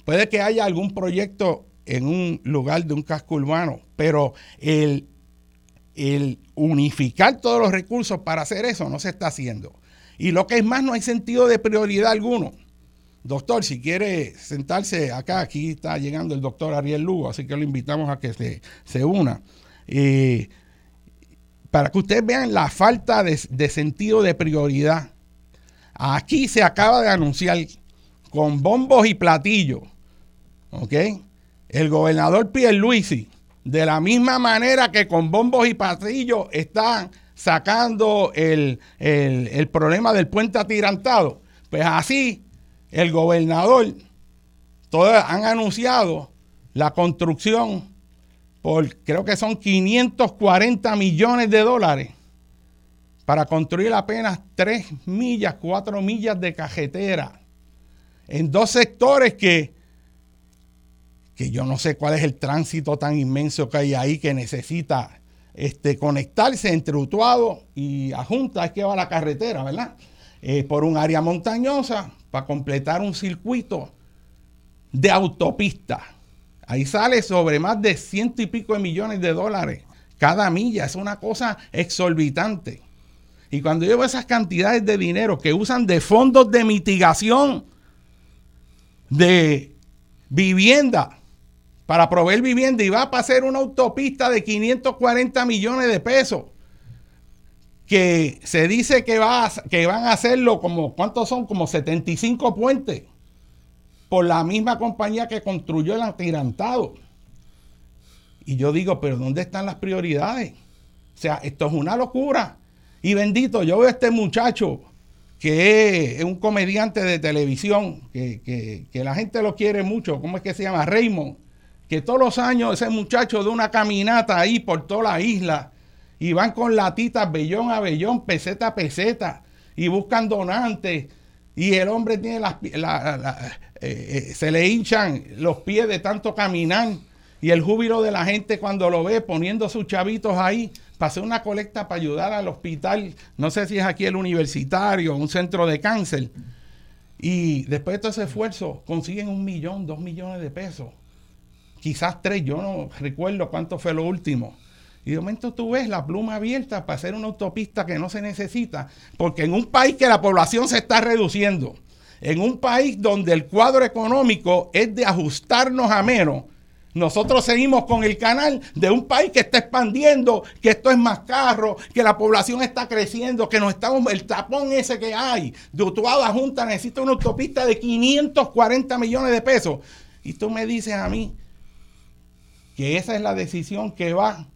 Puede que haya algún proyecto en un lugar de un casco urbano, pero el, el unificar todos los recursos para hacer eso no se está haciendo. Y lo que es más, no hay sentido de prioridad alguno. Doctor, si quiere sentarse acá, aquí está llegando el doctor Ariel Lugo, así que lo invitamos a que se, se una. Eh, para que ustedes vean la falta de, sentido de prioridad. Aquí se acaba de anunciar con bombos y platillos ¿ok? El gobernador Pierluisi, de la misma manera que con bombos y pasillos están sacando el, problema del puente atirantado, pues así el gobernador, todos han anunciado la construcción por, creo que son 540 millones de dólares para construir apenas 3 millas, 4 millas de cajetera en dos sectores que que yo no sé cuál es el tránsito tan inmenso que hay ahí que necesita este, conectarse entre Utuado y Ajunta, es que va la carretera, ¿verdad? Eh, por un área montañosa para completar un circuito de autopista. Ahí sale sobre más de ciento y pico de millones de dólares cada milla. Es una cosa exorbitante. Y cuando yo veo esas cantidades de dinero que usan de fondos de mitigación de vivienda para proveer vivienda y va a pasar una autopista de 540 millones de pesos que se dice que, va que van a hacerlo como, ¿cuántos son? Como 75 puentes por la misma compañía que construyó el atirantado. Y yo digo, pero ¿dónde están las prioridades? O sea, esto es una locura. Y bendito, yo veo a este muchacho que es un comediante de televisión, que, que la gente lo quiere mucho, ¿cómo es que se llama? Raymond que todos los años ese muchacho de una caminata ahí por toda la isla y van con latitas bellón a bellón, peseta a peseta y buscan donantes y el hombre tiene las eh, eh, se le hinchan los pies de tanto caminar y el júbilo de la gente cuando lo ve poniendo sus chavitos ahí para hacer una colecta para ayudar al hospital, no sé si es aquí el universitario, un centro de cáncer. Y después de todo ese esfuerzo consiguen un millón, dos millones de pesos quizás tres, yo no recuerdo cuánto fue lo último. Y de momento tú ves la pluma abierta para hacer una autopista que no se necesita, porque en un país que la población se está reduciendo, en un país donde el cuadro económico es de ajustarnos a menos, nosotros seguimos con el canal de un país que está expandiendo, que esto es más caro, que la población está creciendo, que nos estamos, el tapón ese que hay, de Utuado a Junta necesita una autopista de 540 millones de pesos. Y tú me dices a mí que esa es la decisión que va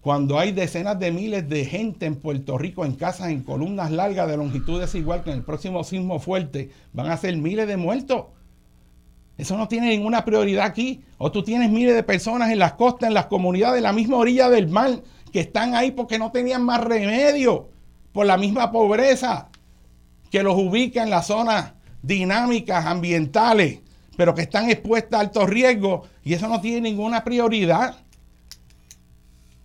cuando hay decenas de miles de gente en Puerto Rico en casas en columnas largas de longitud desigual que en el próximo sismo fuerte van a ser miles de muertos. Eso no tiene ninguna prioridad aquí. O tú tienes miles de personas en las costas, en las comunidades, en la misma orilla del mar, que están ahí porque no tenían más remedio por la misma pobreza que los ubica en las zonas dinámicas ambientales pero que están expuestas a altos riesgos y eso no tiene ninguna prioridad.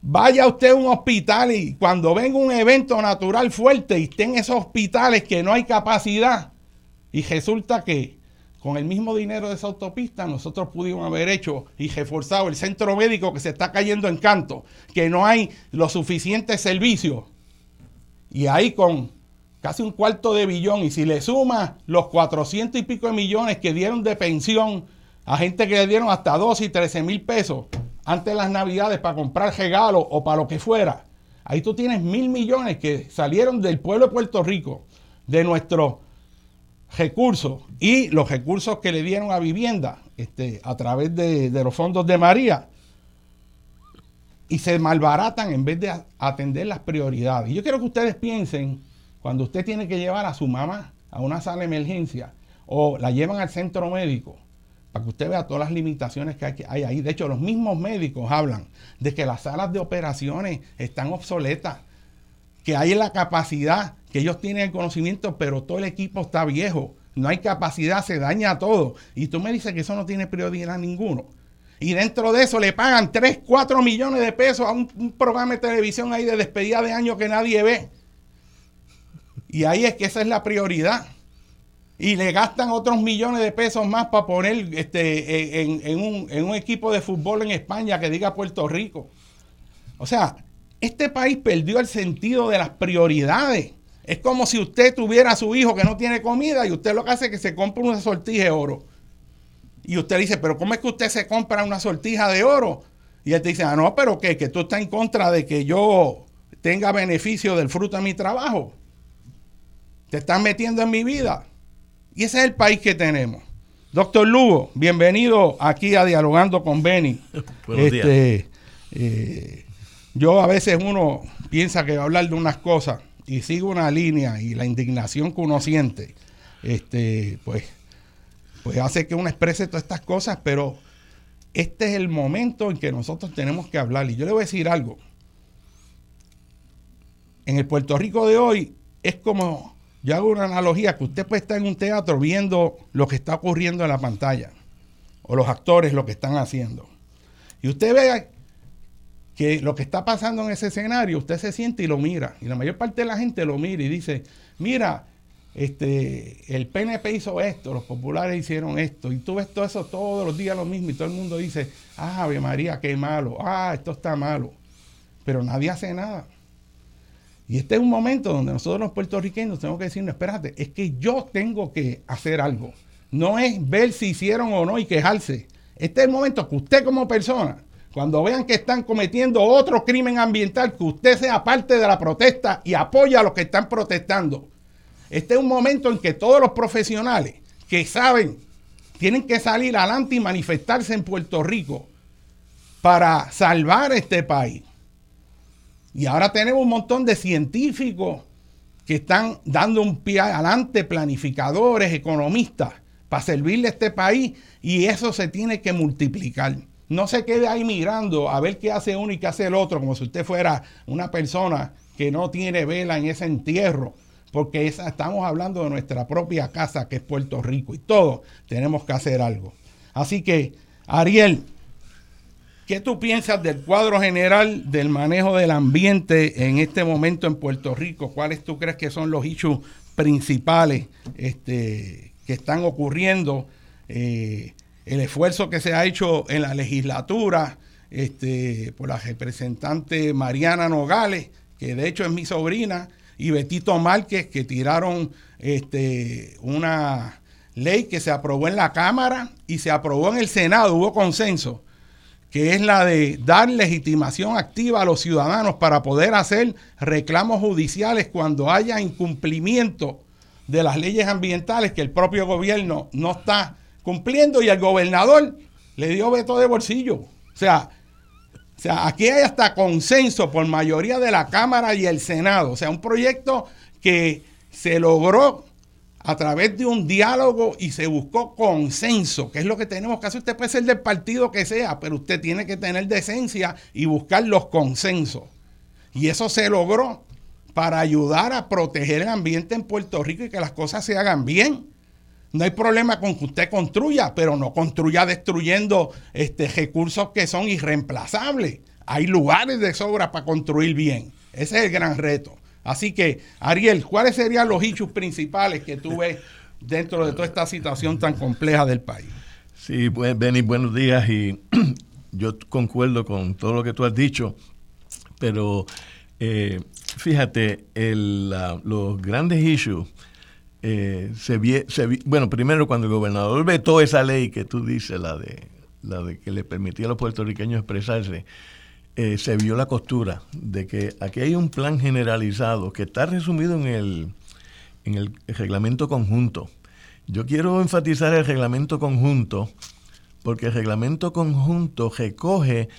Vaya usted a un hospital y cuando venga un evento natural fuerte y estén esos hospitales que no hay capacidad y resulta que con el mismo dinero de esa autopista nosotros pudimos haber hecho y reforzado el centro médico que se está cayendo en canto, que no hay los suficientes servicios. Y ahí con casi un cuarto de billón, y si le suma los 400 y pico de millones que dieron de pensión a gente que le dieron hasta 12 y 13 mil pesos antes de las navidades para comprar regalos o para lo que fuera, ahí tú tienes mil millones que salieron del pueblo de Puerto Rico, de nuestros recursos y los recursos que le dieron a vivienda este, a través de, los fondos de María. Y se malbaratan en vez de atender las prioridades. Yo quiero que ustedes piensen cuando usted tiene que llevar a su mamá a una sala de emergencia o la llevan al centro médico para que usted vea todas las limitaciones que hay, ahí. De hecho, los mismos médicos hablan de que las salas de operaciones están obsoletas, que hay la capacidad, que ellos tienen el conocimiento, pero todo el equipo está viejo. No hay capacidad, se daña todo. Y tú me dices que eso no tiene prioridad ninguno. Y dentro de eso le pagan 3, 4 millones de pesos a un, un programa de televisión ahí de despedida de año que nadie ve. Y ahí es que esa es la prioridad y le gastan otros millones de pesos más para poner este, en, un, equipo de fútbol en España que diga Puerto Rico. O sea, este país perdió el sentido de las prioridades. Es como si usted tuviera a su hijo que no tiene comida y usted lo que hace es que se compra una sortija de oro. Y usted dice, pero ¿cómo es que usted se compra una sortija de oro? Y él te dice, ah, no, pero ¿qué? Que tú estás en contra de que yo tenga beneficio del fruto de mi trabajo. Te están metiendo en mi vida. Y ese es el país que tenemos. Doctor Lugo, bienvenido aquí a Dialogando con Beni. este, eh, yo a veces uno piensa que va a hablar de unas cosas y sigue una línea y la indignación que uno siente, este, pues, pues hace que uno exprese todas estas cosas, pero este es el momento en que nosotros tenemos que hablar. Y yo le voy a decir algo. En el Puerto Rico de hoy es como yo hago una analogía que usted puede estar en un teatro viendo lo que está ocurriendo en la pantalla, o los actores lo que están haciendo. Y usted ve que lo que está pasando en ese escenario, usted se siente y lo mira. Y la mayor parte de la gente lo mira y dice, mira, este, el PNP hizo esto, los populares hicieron esto, y tú ves todo eso todos los días lo mismo, y todo el mundo dice, ah, Ave María, qué malo, ah, esto está malo. Pero nadie hace nada. Y este es un momento donde nosotros los puertorriqueños tenemos que decir, espérate, es que yo tengo que hacer algo. No es ver si hicieron o no y quejarse. Este es el momento que usted como persona, cuando vean que están cometiendo otro crimen ambiental, que usted sea parte de la protesta y apoya a los que están protestando. Este es un momento en que todos los profesionales que saben tienen que salir adelante y manifestarse en Puerto Rico para salvar este país. Y ahora tenemos un montón de científicos que están dando un pie adelante, planificadores, economistas, para servirle a este país y eso se tiene que multiplicar. No se quede ahí mirando a ver qué hace uno y qué hace el otro, como si usted fuera una persona que no tiene vela en ese entierro, porque estamos hablando de nuestra propia casa, que es Puerto Rico, y todos tenemos que hacer algo. Así que, Ariel, ¿Qué tú piensas del cuadro general del manejo del ambiente en este momento en Puerto Rico? ¿Cuáles tú crees que son los issues principales este, que están ocurriendo? Eh, el esfuerzo que se ha hecho en la legislatura este, por la representante Mariana Nogales, que de hecho es mi sobrina, y Betito Márquez, que tiraron este, una ley que se aprobó en la Cámara y se aprobó en el Senado, hubo consenso que es la de dar legitimación activa a los ciudadanos para poder hacer reclamos judiciales cuando haya incumplimiento de las leyes ambientales que el propio gobierno no está cumpliendo y el gobernador le dio veto de bolsillo. O sea, o sea, aquí hay hasta consenso por mayoría de la Cámara y el Senado. O sea, un proyecto que se logró a través de un diálogo y se buscó consenso, que es lo que tenemos que hacer. Usted puede ser del partido que sea, pero usted tiene que tener decencia y buscar los consensos. Y eso se logró para ayudar a proteger el ambiente en Puerto Rico y que las cosas se hagan bien. No hay problema con que usted construya, pero no construya destruyendo este, recursos que son irreemplazables. Hay lugares de sobra para construir bien. Ese es el gran reto. Así que, Ariel, ¿cuáles serían los hechos principales que tú ves dentro de toda esta situación tan compleja del país? Sí, pues, Benny, buenos días y yo concuerdo con todo lo que tú has dicho, pero eh, fíjate, los grandes issues, eh, se, bueno, primero cuando el gobernador vetó esa ley que tú dices, la de, la de que le permitía a los puertorriqueños expresarse, eh, se vio la costura de que aquí hay un plan generalizado que está resumido en el, en el reglamento conjunto Yo quiero enfatizar el reglamento conjunto, porque el reglamento conjunto recoge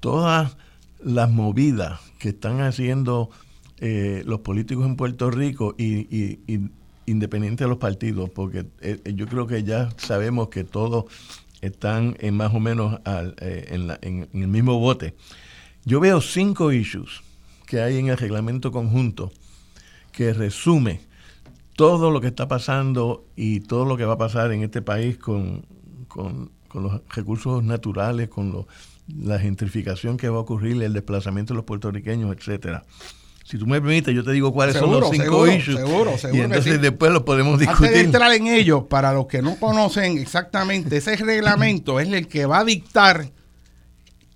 todas las movidas que están haciendo eh, los políticos en Puerto Rico y, independiente de los partidos, porque eh, yo creo que ya sabemos que todos están en más o menos eh, en, el mismo bote. Yo veo cinco issues que hay en el reglamento conjunto que resume todo lo que está pasando y todo lo que va a pasar en este país con, con los recursos naturales, con la gentrificación que va a ocurrir, el desplazamiento de los puertorriqueños, etcétera. Si tú me permites, yo te digo cuáles son los cinco issues. Seguro, seguro. Y entonces después los podemos discutir. Antes de entrar en ellos, para los que no conocen exactamente, ese reglamento es el que va a dictar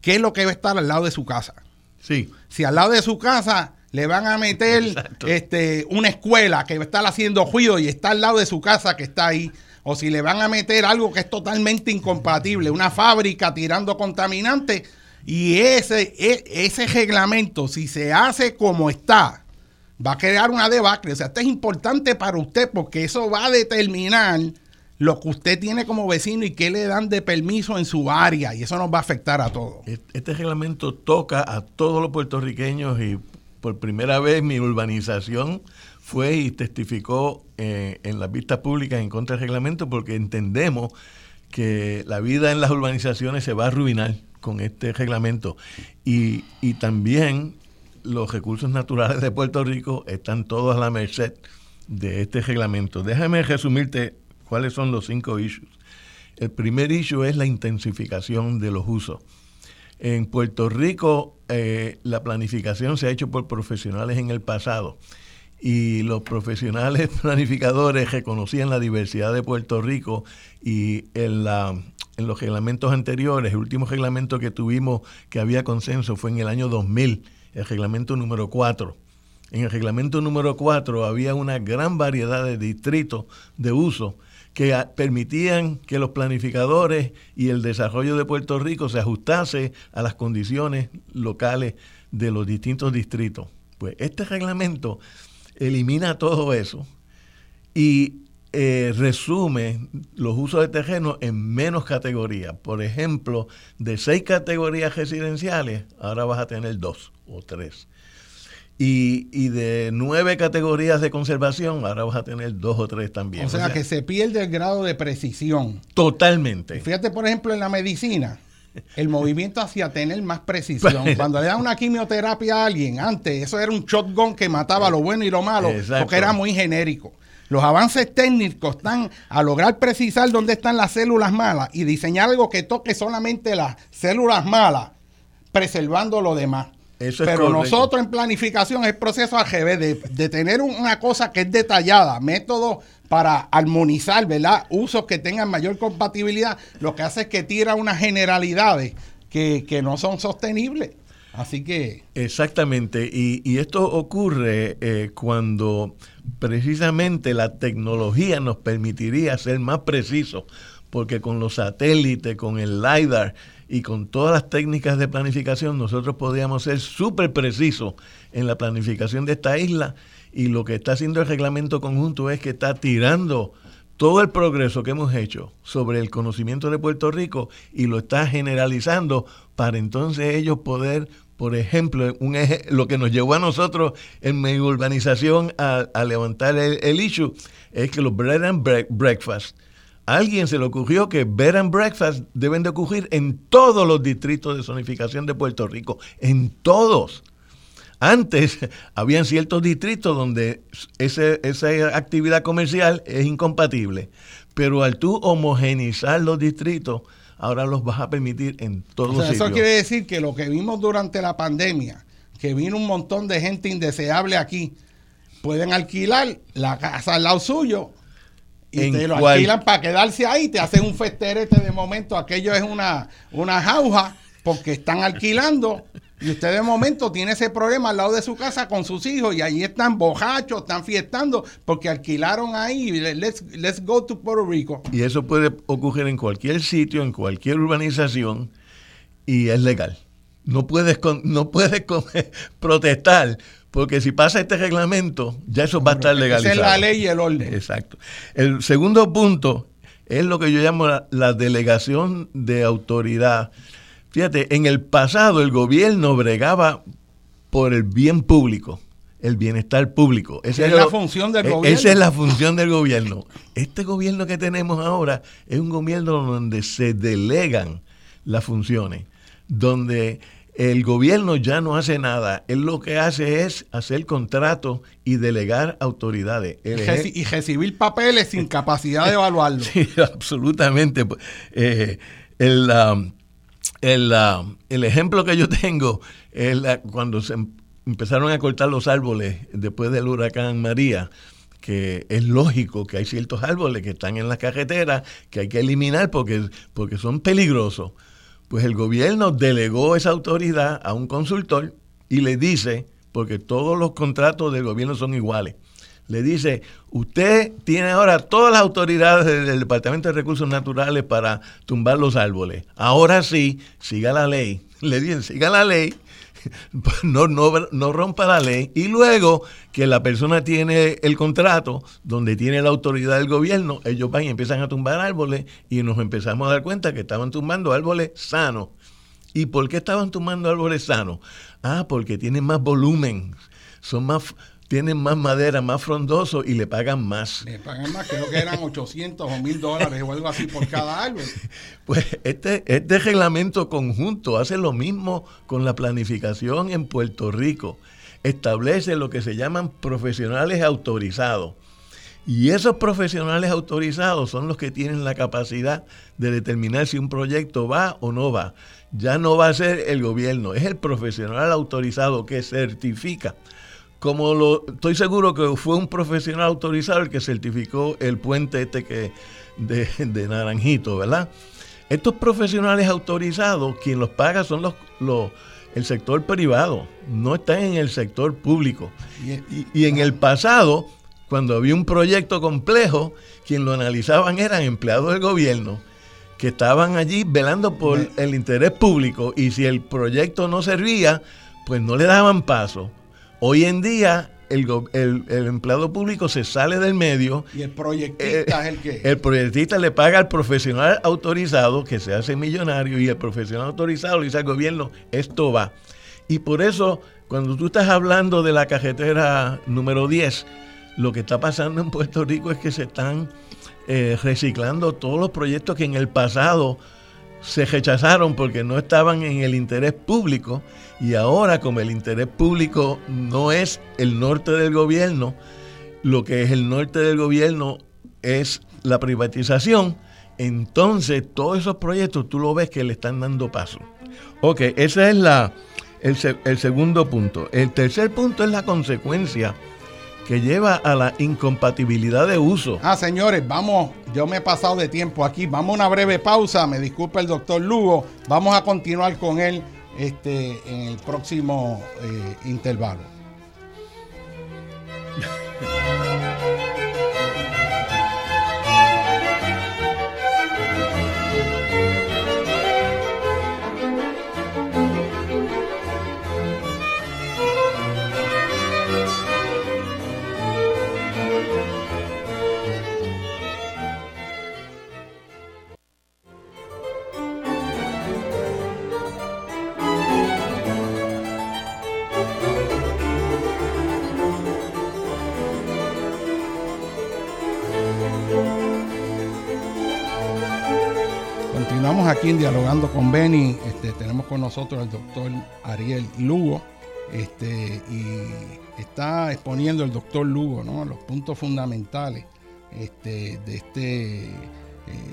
qué es lo que va a estar al lado de su casa. Sí. Si al lado de su casa le van a meter este, una escuela que va a estar haciendo ruido y está al lado de su casa que está ahí, o si le van a meter algo que es totalmente incompatible, una fábrica tirando contaminantes, y ese, e, ese reglamento, si se hace como está, va a crear una debacle. O sea, esto es importante para usted porque eso va a determinar lo que usted tiene como vecino y qué le dan de permiso en su área y eso nos va a afectar a todos. Este reglamento toca a todos los puertorriqueños y por primera vez mi urbanización fue y testificó eh, en las vistas públicas en contra del reglamento porque entendemos que la vida en las urbanizaciones se va a arruinar con este reglamento. Y, y también los recursos naturales de Puerto Rico están todos a la merced de este reglamento. Déjame resumirte cuáles son los cinco issues. El primer issue es la intensificación de los usos. En Puerto Rico eh, la planificación se ha hecho por profesionales en el pasado y los profesionales planificadores reconocían la diversidad de Puerto Rico y en la en los reglamentos anteriores, el último reglamento que tuvimos que había consenso fue en el año 2000, el reglamento número 4. En el reglamento número 4 había una gran variedad de distritos de uso que permitían que los planificadores y el desarrollo de Puerto Rico se ajustase a las condiciones locales de los distintos distritos. Pues este reglamento elimina todo eso y eh, resume los usos de terreno en menos categorías. Por ejemplo, de seis categorías residenciales, ahora vas a tener dos o tres. Y, y, de nueve categorías de conservación, ahora vas a tener dos o tres también. O sea, que se pierde el grado de precisión. Totalmente. Fíjate, por ejemplo, en la medicina, el movimiento hacia tener más precisión. Cuando le dan una quimioterapia a alguien, antes eso era un shotgun que mataba lo bueno y lo malo, porque era muy genérico. Los avances técnicos están a lograr precisar dónde están las células malas y diseñar algo que toque solamente las células malas, preservando lo demás. Pero nosotros en planificación es proceso al de, de tener una cosa que es detallada, método para armonizar, ¿verdad? Usos que tengan mayor compatibilidad, lo que hace es que tira unas generalidades que, que no son sostenibles. Así que... Exactamente, y, esto ocurre eh, cuando precisamente la tecnología nos permitiría ser más precisos, porque con los satélites, con el LIDAR y con todas las técnicas de planificación, nosotros podríamos ser súper precisos en la planificación de esta isla. Y lo que está haciendo el reglamento conjunto es que está tirando todo el progreso que hemos hecho sobre el conocimiento de Puerto Rico y lo está generalizando para entonces ellos poder por ejemplo, un lo que nos llevó a nosotros en mi urbanización a, levantar el, issue es que los bread and breakfast, a alguien se le ocurrió que bread and breakfast deben de ocurrir en todos los distritos de zonificación de Puerto Rico, en todos. Antes habían ciertos distritos donde ese, esa actividad comercial es incompatible, pero al tú homogenizar los distritos, ahora los vas a permitir en todos los Eso quiere decir que lo que vimos durante la pandemia, que vino un montón de gente indeseable aquí, pueden alquilar la casa al lado suyo y te lo alquilan para quedarse ahí, te hacen un festerete de momento, aquello es una, una jauja porque están alquilando y usted de momento tiene ese problema al lado de su casa con sus hijos y ahí están bojachos, están fiestando porque alquilaron ahí. Let's, let's go to Puerto Rico. Y eso puede ocurrir en cualquier sitio, en cualquier urbanización y es legal. No puedes, no puedes protestar, porque si pasa este reglamento, ya eso va a estar legalizado. Esa es la ley y el orden. Exacto. El segundo punto es lo que yo llamo la, delegación de autoridad. Fíjate, en el pasado el gobierno bregaba por el bien público, el bienestar público. Esa es, la función del e, gobierno. Esa es la función del gobierno. Este gobierno que tenemos ahora es un gobierno donde se delegan las funciones, donde el gobierno ya no hace nada. Él lo que hace es hacer contratos y delegar autoridades. y recibir papeles sin capacidad de evaluarlo. Sí, absolutamente. Eh, el, el, ejemplo que yo tengo es cuando se em, empezaron a cortar los árboles después del huracán María que es lógico que hay ciertos árboles que están en las carreteras que hay que eliminar porque, porque son peligrosos. Pues el gobierno delegó esa autoridad a un consultor y le dice, porque todos los contratos del gobierno son iguales, le dice, usted tiene ahora todas las autoridades del Departamento de Recursos Naturales para tumbar los árboles. Ahora sí, siga la ley. Le dicen, siga la ley no, no, no rompa la ley y luego que la persona tiene el contrato donde tiene la autoridad del gobierno, ellos van y empiezan a tumbar árboles y nos empezamos a dar cuenta que estaban tumbando árboles sanos. ¿Y por qué estaban tumbando árboles sanos? Ah, porque tienen más volumen, son más tienen más madera, más frondoso y le pagan más. Le pagan más, creo que eran 800 o 1000 dólares o algo así por cada árbol. Pues este, este reglamento conjunto hace lo mismo con la planificación en Puerto Rico. Establece lo que se llaman profesionales autorizados. Y esos profesionales autorizados son los que tienen la capacidad de determinar si un proyecto va o no va. Ya no va a ser el gobierno, es el profesional autorizado que certifica como lo estoy seguro que fue un profesional autorizado el que certificó el puente este que de, Naranjito, ¿verdad? Estos profesionales autorizados, quien los paga son los, los el sector privado, no están en el sector público. Y, en el pasado, cuando había un proyecto complejo, quien lo analizaban eran empleados del gobierno que estaban allí velando por el interés público y si el proyecto no servía, pues no le daban paso. Hoy en día el, empleado público se sale del medio. ¿Y el proyectista es el que? El proyectista le paga al profesional autorizado que se hace millonario y el profesional autorizado le dice al gobierno, esto va. Y por eso, cuando tú estás hablando de la carretera número 10, lo que está pasando en Puerto Rico es que se están eh, reciclando todos los proyectos que en el pasado se rechazaron porque no estaban en el interés público y ahora como el interés público no es el norte del gobierno, lo que es el norte del gobierno es la privatización, entonces todos esos proyectos tú lo ves que le están dando paso. Ok, ese es la, el, el segundo punto. El tercer punto es la consecuencia que lleva a la incompatibilidad de uso. Ah, señores, vamos, yo me he pasado de tiempo aquí, vamos a una breve pausa, me disculpa el doctor Lugo, vamos a continuar con él este, en el próximo eh, intervalo. Dialogando con Benny. Este, tenemos con nosotros al doctor Ariel Lugo. Este, y está exponiendo el doctor Lugo los puntos fundamentales este, de este eh,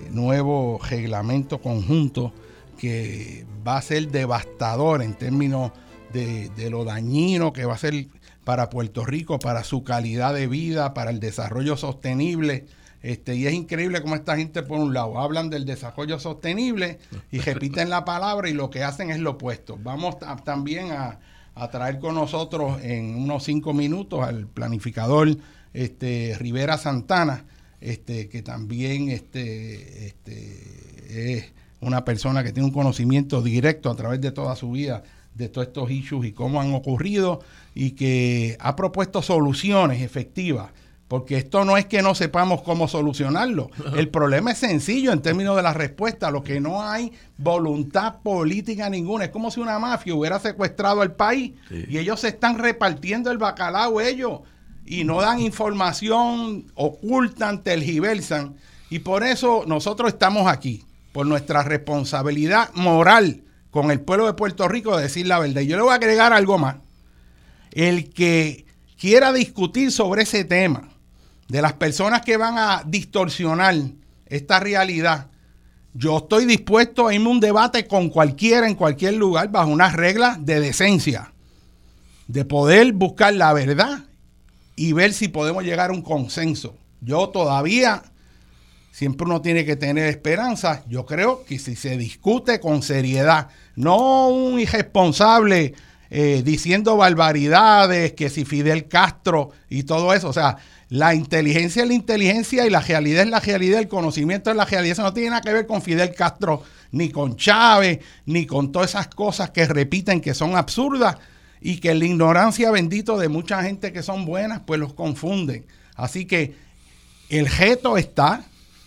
nuevo reglamento conjunto que va a ser devastador en términos de, lo dañino que va a ser para Puerto Rico, para su calidad de vida, para el desarrollo sostenible este, y es increíble cómo esta gente, por un lado, hablan del desarrollo sostenible y repiten la palabra y lo que hacen es lo opuesto. Vamos también a, traer con nosotros en unos cinco minutos al planificador este, Rivera Santana, este, que también este, este, es una persona que tiene un conocimiento directo a través de toda su vida de todos estos issues y cómo han ocurrido y que ha propuesto soluciones efectivas porque esto no es que no sepamos cómo solucionarlo. El problema es sencillo en términos de la respuesta. Lo que no hay voluntad política ninguna. Es como si una mafia hubiera secuestrado el país y ellos se están repartiendo el bacalao ellos y no dan información, ocultan, tergiversan. Y por eso nosotros estamos aquí, por nuestra responsabilidad moral con el pueblo de Puerto Rico de decir la verdad. Y yo le voy a agregar algo más. El que quiera discutir sobre ese tema, de las personas que van a distorsionar esta realidad, yo estoy dispuesto a irme a un debate con cualquiera en cualquier lugar bajo unas reglas de decencia, de poder buscar la verdad y ver si podemos llegar a un consenso. Yo todavía, siempre uno tiene que tener esperanza, yo creo que si se discute con seriedad, no un irresponsable eh, diciendo barbaridades, que si Fidel Castro y todo eso, o sea, la inteligencia es la inteligencia y la realidad es la realidad, el conocimiento es la realidad. Eso no tiene nada que ver con Fidel Castro, ni con Chávez, ni con todas esas cosas que repiten que son absurdas y que la ignorancia bendito de mucha gente que son buenas, pues los confunden. Así que el reto está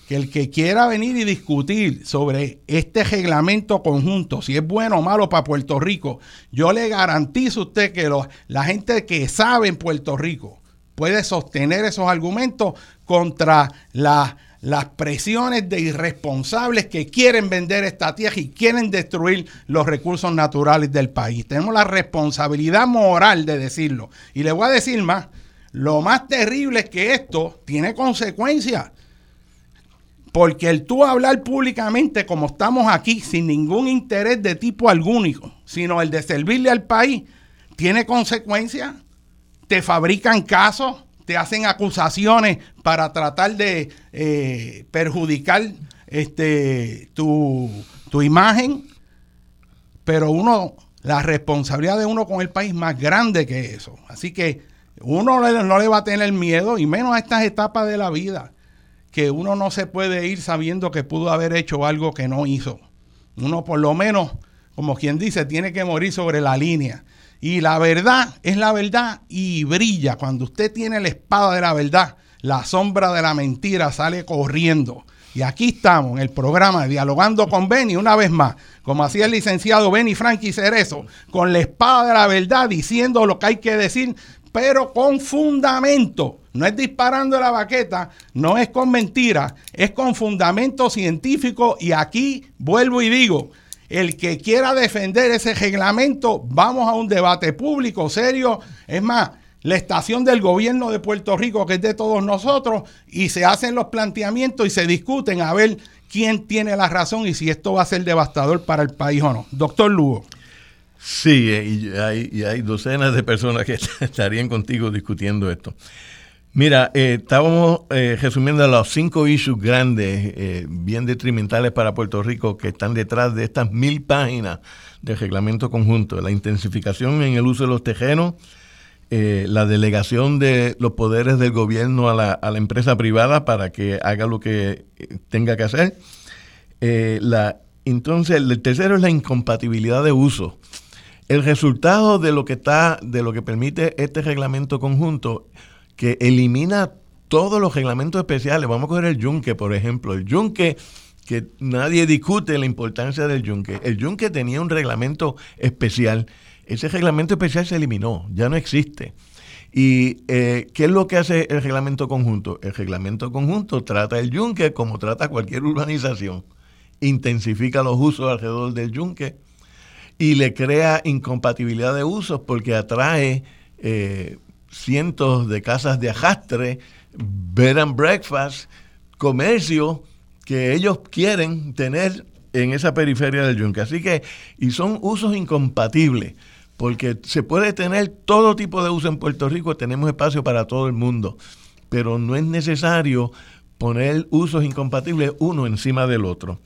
que el que quiera venir y discutir sobre este reglamento conjunto, si es bueno o malo para Puerto Rico, yo le garantizo a usted que la gente que sabe en Puerto Rico, puede sostener esos argumentos contra las presiones de irresponsables que quieren vender esta tierra y quieren destruir los recursos naturales del país. Tenemos la responsabilidad moral de decirlo. Y le voy a decir más, lo más terrible es que esto tiene consecuencias. Porque el tú hablar públicamente como estamos aquí, sin ningún interés de tipo alguno, sino el de servirle al país, tiene consecuencias. Te fabrican casos, te hacen acusaciones para tratar de eh, perjudicar este, tu, imagen, pero uno, la responsabilidad de uno con el país más grande que eso. Así que uno no le va a tener miedo, y menos a estas etapas de la vida, que uno no se puede ir sabiendo que pudo haber hecho algo que no hizo. Uno por lo menos, como quien dice, tiene que morir sobre la línea. Y la verdad es la verdad y brilla. Cuando usted tiene la espada de la verdad, la sombra de la mentira sale corriendo. Y aquí estamos en el programa Dialogando con Benny, una vez más, como hacía el licenciado Benny Frankie Cerezo, con la espada de la verdad, diciendo lo que hay que decir, pero con fundamento. No es disparando la baqueta, no es con mentiras, es con fundamento científico. Y aquí vuelvo y digo, el que quiera defender ese reglamento, vamos a un debate público serio. Es más, la estación del gobierno de Puerto Rico, que es de todos nosotros, y se hacen los planteamientos y se discuten a ver quién tiene la razón y si esto va a ser devastador para el país o no. Doctor Lugo. Sí, y hay, y hay docenas de personas que estarían contigo discutiendo esto. Mira, eh, estábamos eh, resumiendo los cinco issues grandes, eh, bien detrimentales para Puerto Rico, que están detrás de estas mil páginas de reglamento conjunto. La intensificación en el uso de los tejenos, la delegación de los poderes del gobierno a la, a la, empresa privada para que haga lo que tenga que hacer. la, entonces, el tercero es la incompatibilidad de uso. El resultado de lo que está, de lo que permite este reglamento conjunto que elimina todos los reglamentos especiales. Vamos a coger el yunque, por ejemplo. El yunque, que nadie discute la importancia del yunque. El yunque tenía un reglamento especial. Ese reglamento especial se eliminó, ya no existe. ¿Y eh, qué es lo que hace el reglamento conjunto? El reglamento conjunto trata el yunque como trata cualquier urbanización. Intensifica los usos alrededor del yunque y le crea incompatibilidad de usos porque atrae eh, cientos de casas de ajastre, bed and breakfast, comercio que ellos quieren tener en esa periferia del yunque. Así que, y son usos incompatibles, porque se puede tener todo tipo de uso en Puerto Rico, tenemos espacio para todo el mundo, pero no es necesario poner usos incompatibles uno encima del otro.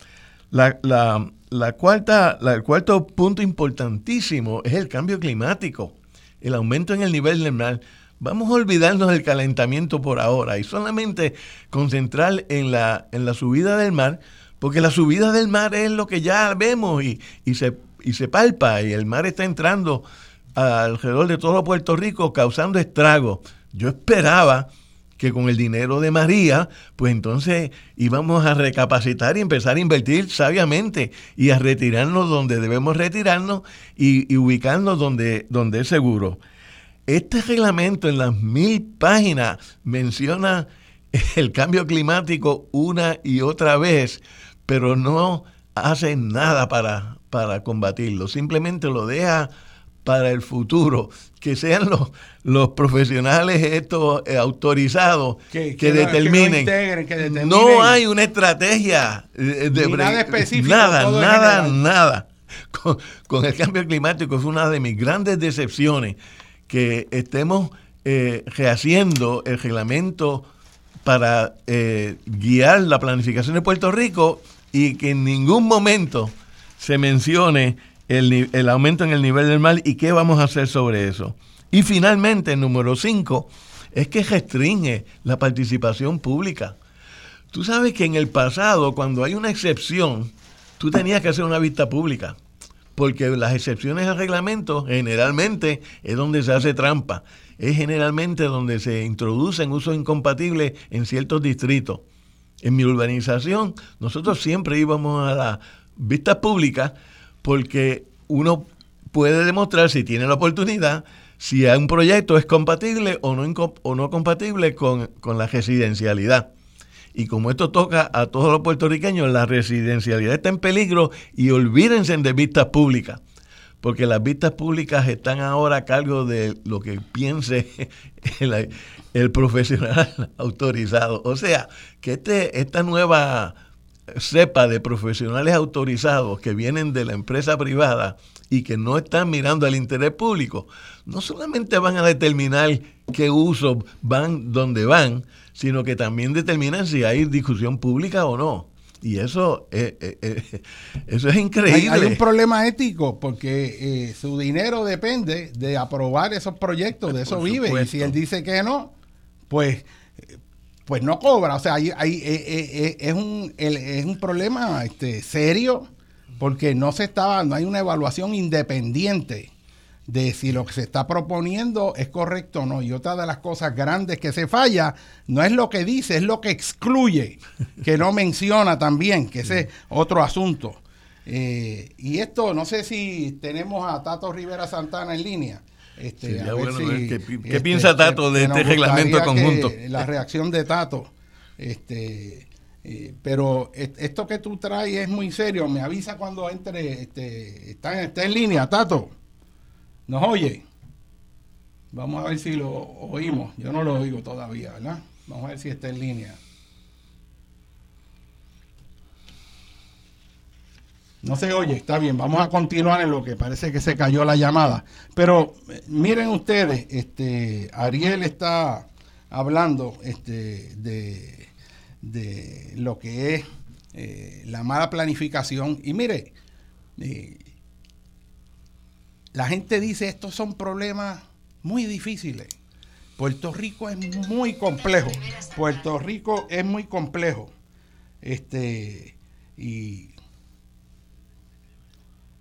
La, la, cuarta, el cuarto punto importantísimo es el cambio climático, el aumento en el nivel del mar. Vamos a olvidarnos del calentamiento por ahora y solamente concentrar en la, en la subida del mar, porque la subida del mar es lo que ya vemos y, y se y se palpa y el mar está entrando alrededor de todo Puerto Rico causando estragos. Yo esperaba que con el dinero de María, pues entonces íbamos a recapacitar y empezar a invertir sabiamente y a retirarnos donde debemos retirarnos y, ubicarnos donde, donde es seguro. Este reglamento en las mil páginas menciona el cambio climático una y otra vez, pero no hace nada para, para combatirlo, simplemente lo deja para el futuro, que sean los, los profesionales estos eh, autorizados que, determinen. No hay una estrategia de, nada específico. Nada, nada, nada. Con, el cambio climático es una de mis grandes decepciones que estemos eh, rehaciendo el reglamento para eh, guiar la planificación de Puerto Rico y que en ningún momento se mencione el, aumento en el nivel del mar y qué vamos a hacer sobre eso. Y finalmente, el número 5 es que restringe la participación pública. Tú sabes que en el pasado, cuando hay una excepción, tú tenías que hacer una vista pública, porque las excepciones al reglamento generalmente es donde se hace trampa, es generalmente donde se introducen usos incompatibles en ciertos distritos. En mi urbanización, nosotros siempre íbamos a las vistas públicas porque uno puede demostrar si tiene la oportunidad si un proyecto es compatible o no, o no compatible con, la residencialidad. Y como esto toca a todos los puertorriqueños, la residencialidad está en peligro y olvídense de vistas públicas, porque las vistas públicas están ahora a cargo de lo que piense el, el profesional autorizado. O sea, que este, esta nueva cepa de profesionales autorizados que vienen de la empresa privada y que no están mirando al interés público, no solamente van a determinar qué uso van donde van, sino que también determinan si hay discusión pública o no. Y eso, eh, eh, eh, eso es increíble. Hay, un problema ético porque su dinero depende de aprobar esos proyectos, de eso vive. Y si él dice que no, pues pues no cobra. O sea, hay, hay, eh, eh, eh, es, un, es un problema este, serio porque no se estaba, no hay una evaluación independiente de si lo que se está proponiendo es correcto o no. Y otra de las cosas grandes que se falla no es lo que dice, es lo que excluye, que no menciona también, que ese es otro asunto. y esto, no sé si tenemos a Tato Rivera Santana en línea. Este, ¿Qué, este, piensa Tato de este reglamento conjunto? La reacción de Tato. Este, eh, pero esto que tú traes es muy serio. Me avisa cuando entre. Este, está, está en línea, Tato. ¿Nos oye? Vamos a ver si lo oímos. Yo no lo oigo todavía, ¿verdad? Vamos a ver si está en línea. No se oye, está bien, vamos a continuar en lo que parece que se cayó la llamada. Pero eh, miren ustedes, este Ariel está hablando este, de, de lo que es eh, la mala planificación. Y mire, eh, la gente dice estos son problemas muy difíciles. Puerto Rico es muy complejo. Puerto Rico es muy complejo. Este, y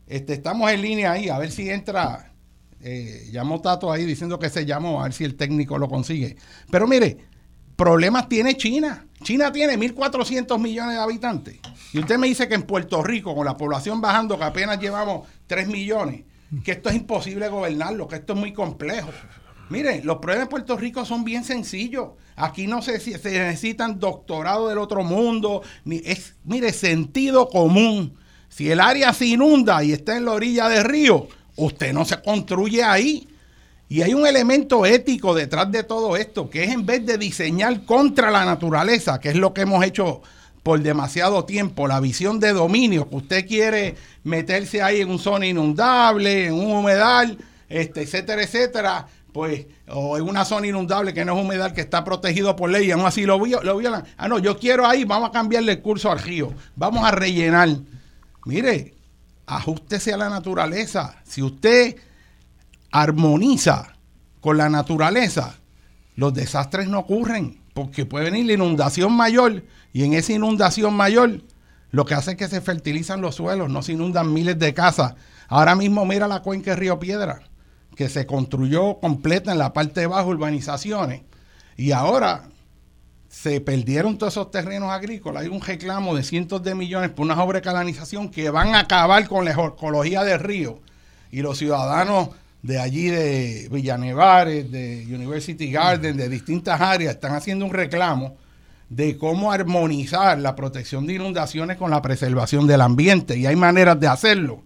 este, estamos en línea ahí, a ver si entra. Eh, llamó Tato ahí diciendo que se llamó, a ver si el técnico lo consigue. Pero mire, problemas tiene China. China tiene 1.400 millones de habitantes. Y usted me dice que en Puerto Rico, con la población bajando, que apenas llevamos 3 millones, que esto es imposible gobernarlo, que esto es muy complejo. Mire, los problemas de Puerto Rico son bien sencillos. Aquí no se, se necesitan doctorado del otro mundo. Ni, es, mire, sentido común. Si el área se inunda y está en la orilla del río, usted no se construye ahí. Y hay un elemento ético detrás de todo esto, que es en vez de diseñar contra la naturaleza, que es lo que hemos hecho por demasiado tiempo, la visión de dominio, que usted quiere meterse ahí en un zona inundable, en un humedal, este, etcétera, etcétera, pues, o en una zona inundable que no es humedal, que está protegido por ley, y aún así lo, lo violan. Ah, no, yo quiero ahí, vamos a cambiarle el curso al río, vamos a rellenar. Mire, ajustese a la naturaleza. Si usted armoniza con la naturaleza, los desastres no ocurren, porque puede venir la inundación mayor y en esa inundación mayor lo que hace es que se fertilizan los suelos, no se inundan miles de casas. Ahora mismo mira la cuenca de Río Piedra, que se construyó completa en la parte de bajo, urbanizaciones, y ahora se perdieron todos esos terrenos agrícolas. Hay un reclamo de cientos de millones por una sobrecanalización que van a acabar con la ecología del río. Y los ciudadanos de allí, de Villanevares, de University Garden, de distintas áreas, están haciendo un reclamo de cómo armonizar la protección de inundaciones con la preservación del ambiente. Y hay maneras de hacerlo.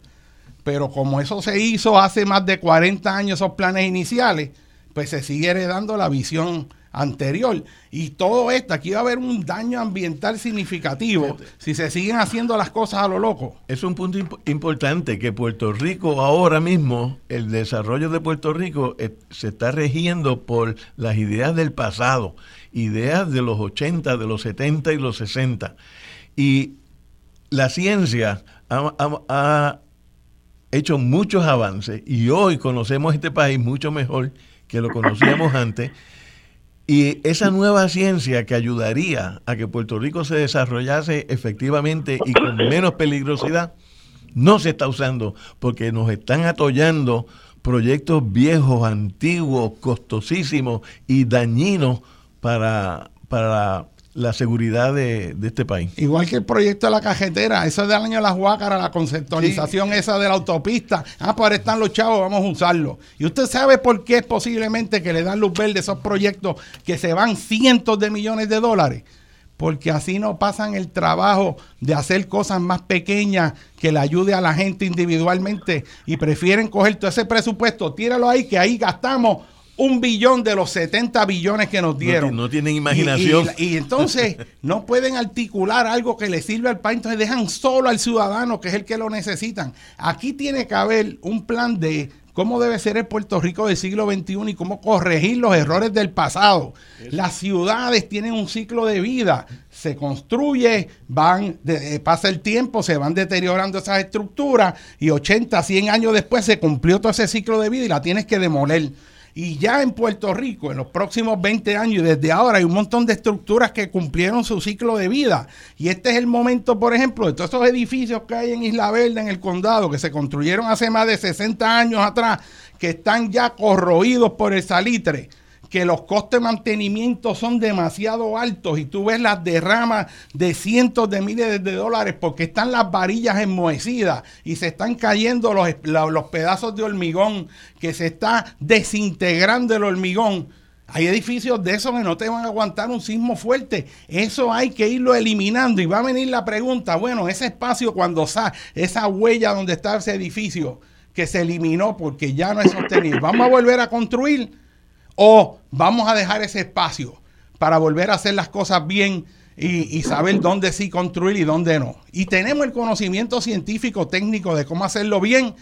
Pero como eso se hizo hace más de 40 años, esos planes iniciales, pues se sigue heredando la visión anterior. Y todo esto, aquí va a haber un daño ambiental significativo si se siguen haciendo las cosas a lo loco. Es un punto importante que Puerto Rico ahora mismo, el desarrollo de Puerto Rico eh, se está regiendo por las ideas del pasado, ideas de los 80, de los 70 y los 60. Y la ciencia ha hecho muchos avances y hoy conocemos este país mucho mejor que lo conocíamos antes y esa nueva ciencia que ayudaría a que Puerto Rico se desarrollase efectivamente y con menos peligrosidad, no se está usando porque nos están atollando proyectos viejos, antiguos, costosísimos y dañinos para, para la seguridad de, este país. Igual que el proyecto de la cajetera, eso del año de las Huácaras, la conceptualización esa de la autopista. Ah, pues ahora están los chavos, vamos a usarlo. Y usted sabe por qué es posiblemente que le dan luz verde a esos proyectos que se van cientos de millones de dólares. Porque así no pasan el trabajo de hacer cosas más pequeñas que le ayude a la gente individualmente y prefieren coger todo ese presupuesto, tíralo ahí, que ahí gastamos un billón de los 70 billones que nos dieron. No, tienen imaginación. Y, entonces no pueden articular algo que le sirva al país, entonces dejan solo al ciudadano, que es el que lo necesitan. Aquí tiene que haber un plan de cómo debe ser el Puerto Rico del siglo XXI y cómo corregir los errores del pasado. Las ciudades tienen un ciclo de vida, se construye, van, eh, pasa el tiempo, se van deteriorando esas estructuras y 80, 100 años después se cumplió todo ese ciclo de vida y la tienes que demoler. Y ya en Puerto Rico, en los próximos 20 años y desde ahora, hay un montón de estructuras que cumplieron su ciclo de vida. Y este es el momento, por ejemplo, de todos esos edificios que hay en Isla Verde, en el condado, que se construyeron hace más de 60 años atrás, que están ya corroídos por el salitre que los costes de mantenimiento son demasiado altos y tú ves las derramas de cientos de miles de dólares porque están las varillas enmohecidas y se están cayendo los, los pedazos de hormigón, que se está desintegrando el hormigón. Hay edificios de esos que no te van a aguantar un sismo fuerte. Eso hay que irlo eliminando. Y va a venir la pregunta, bueno, ese espacio cuando sale, esa huella donde está ese edificio que se eliminó porque ya no es sostenible, ¿vamos a volver a construir? O vamos a dejar ese espacio para volver a hacer las cosas bien y, saber dónde sí construir y dónde no. Y tenemos el conocimiento científico, técnico de cómo hacerlo bien,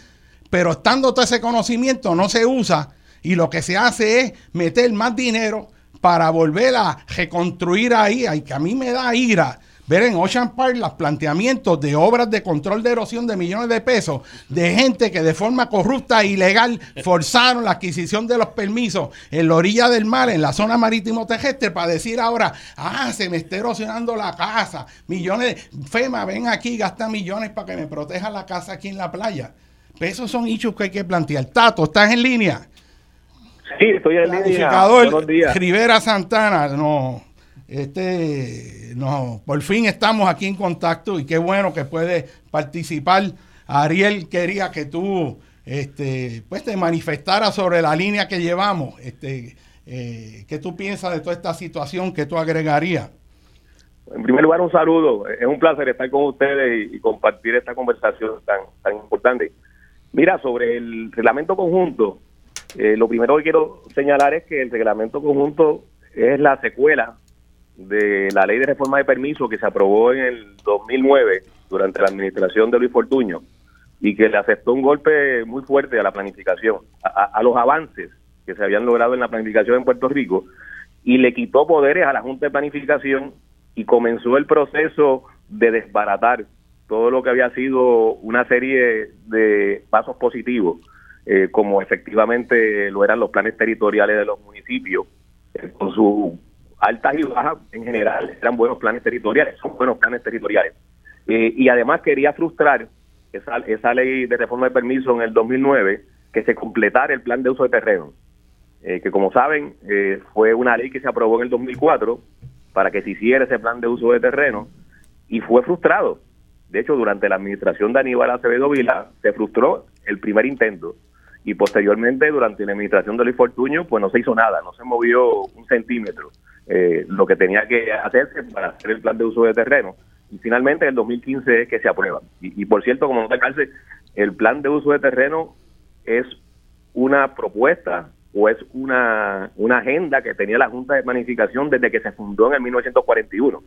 pero estando todo ese conocimiento no se usa y lo que se hace es meter más dinero para volver a reconstruir ahí, y que a mí me da ira ver en Ocean Park los planteamientos de obras de control de erosión de millones de pesos de gente que de forma corrupta e ilegal forzaron la adquisición de los permisos en la orilla del mar, en la zona marítimo terrestre, para decir ahora, ah, se me está erosionando la casa, millones, de, FEMA, ven aquí, gasta millones para que me proteja la casa aquí en la playa. Pero esos son hechos que hay que plantear. Tato, ¿estás en línea? Sí, estoy en línea. Buenos días. Rivera Santana, no este, no, por fin estamos aquí en contacto y qué bueno que puede participar. Ariel quería que tú este, pues te manifestaras sobre la línea que llevamos. Este, eh, ¿Qué tú piensas de toda esta situación que tú agregarías? En primer lugar, un saludo. Es un placer estar con ustedes y, compartir esta conversación tan, tan importante. Mira, sobre el reglamento conjunto, eh, lo primero que quiero señalar es que el reglamento conjunto es la secuela de la ley de reforma de permiso que se aprobó en el 2009 durante la administración de Luis Fortuño y que le aceptó un golpe muy fuerte a la planificación, a, los avances que se habían logrado en la planificación en Puerto Rico y le quitó poderes a la Junta de Planificación y comenzó el proceso de desbaratar todo lo que había sido una serie de pasos positivos, eh, como efectivamente lo eran los planes territoriales de los municipios, eh, con su altas y bajas en general, eran buenos planes territoriales, son buenos planes territoriales. Eh, y además quería frustrar esa, esa ley de reforma de permiso en el 2009 que se completara el plan de uso de terreno, eh, que como saben eh, fue una ley que se aprobó en el 2004 para que se hiciera ese plan de uso de terreno y fue frustrado. De hecho, durante la administración de Aníbal Acevedo Vila se frustró el primer intento y posteriormente durante la administración de Luis Fortuño pues no se hizo nada, no se movió un centímetro eh, lo que tenía que hacerse para hacer el plan de uso de terreno y finalmente en el 2015 es que se aprueba. Y, por cierto, como no te calce, el plan de uso de terreno es una propuesta o es una, una agenda que tenía la Junta de Planificación desde que se fundó en el 1941.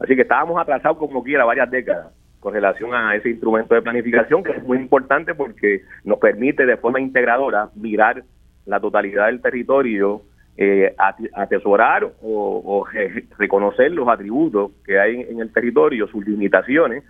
Así que estábamos atrasados como quiera varias décadas con relación a ese instrumento de planificación que es muy importante porque nos permite de forma integradora mirar la totalidad del territorio eh, atesorar o, reconocer los atributos que hay en, el territorio, sus limitaciones,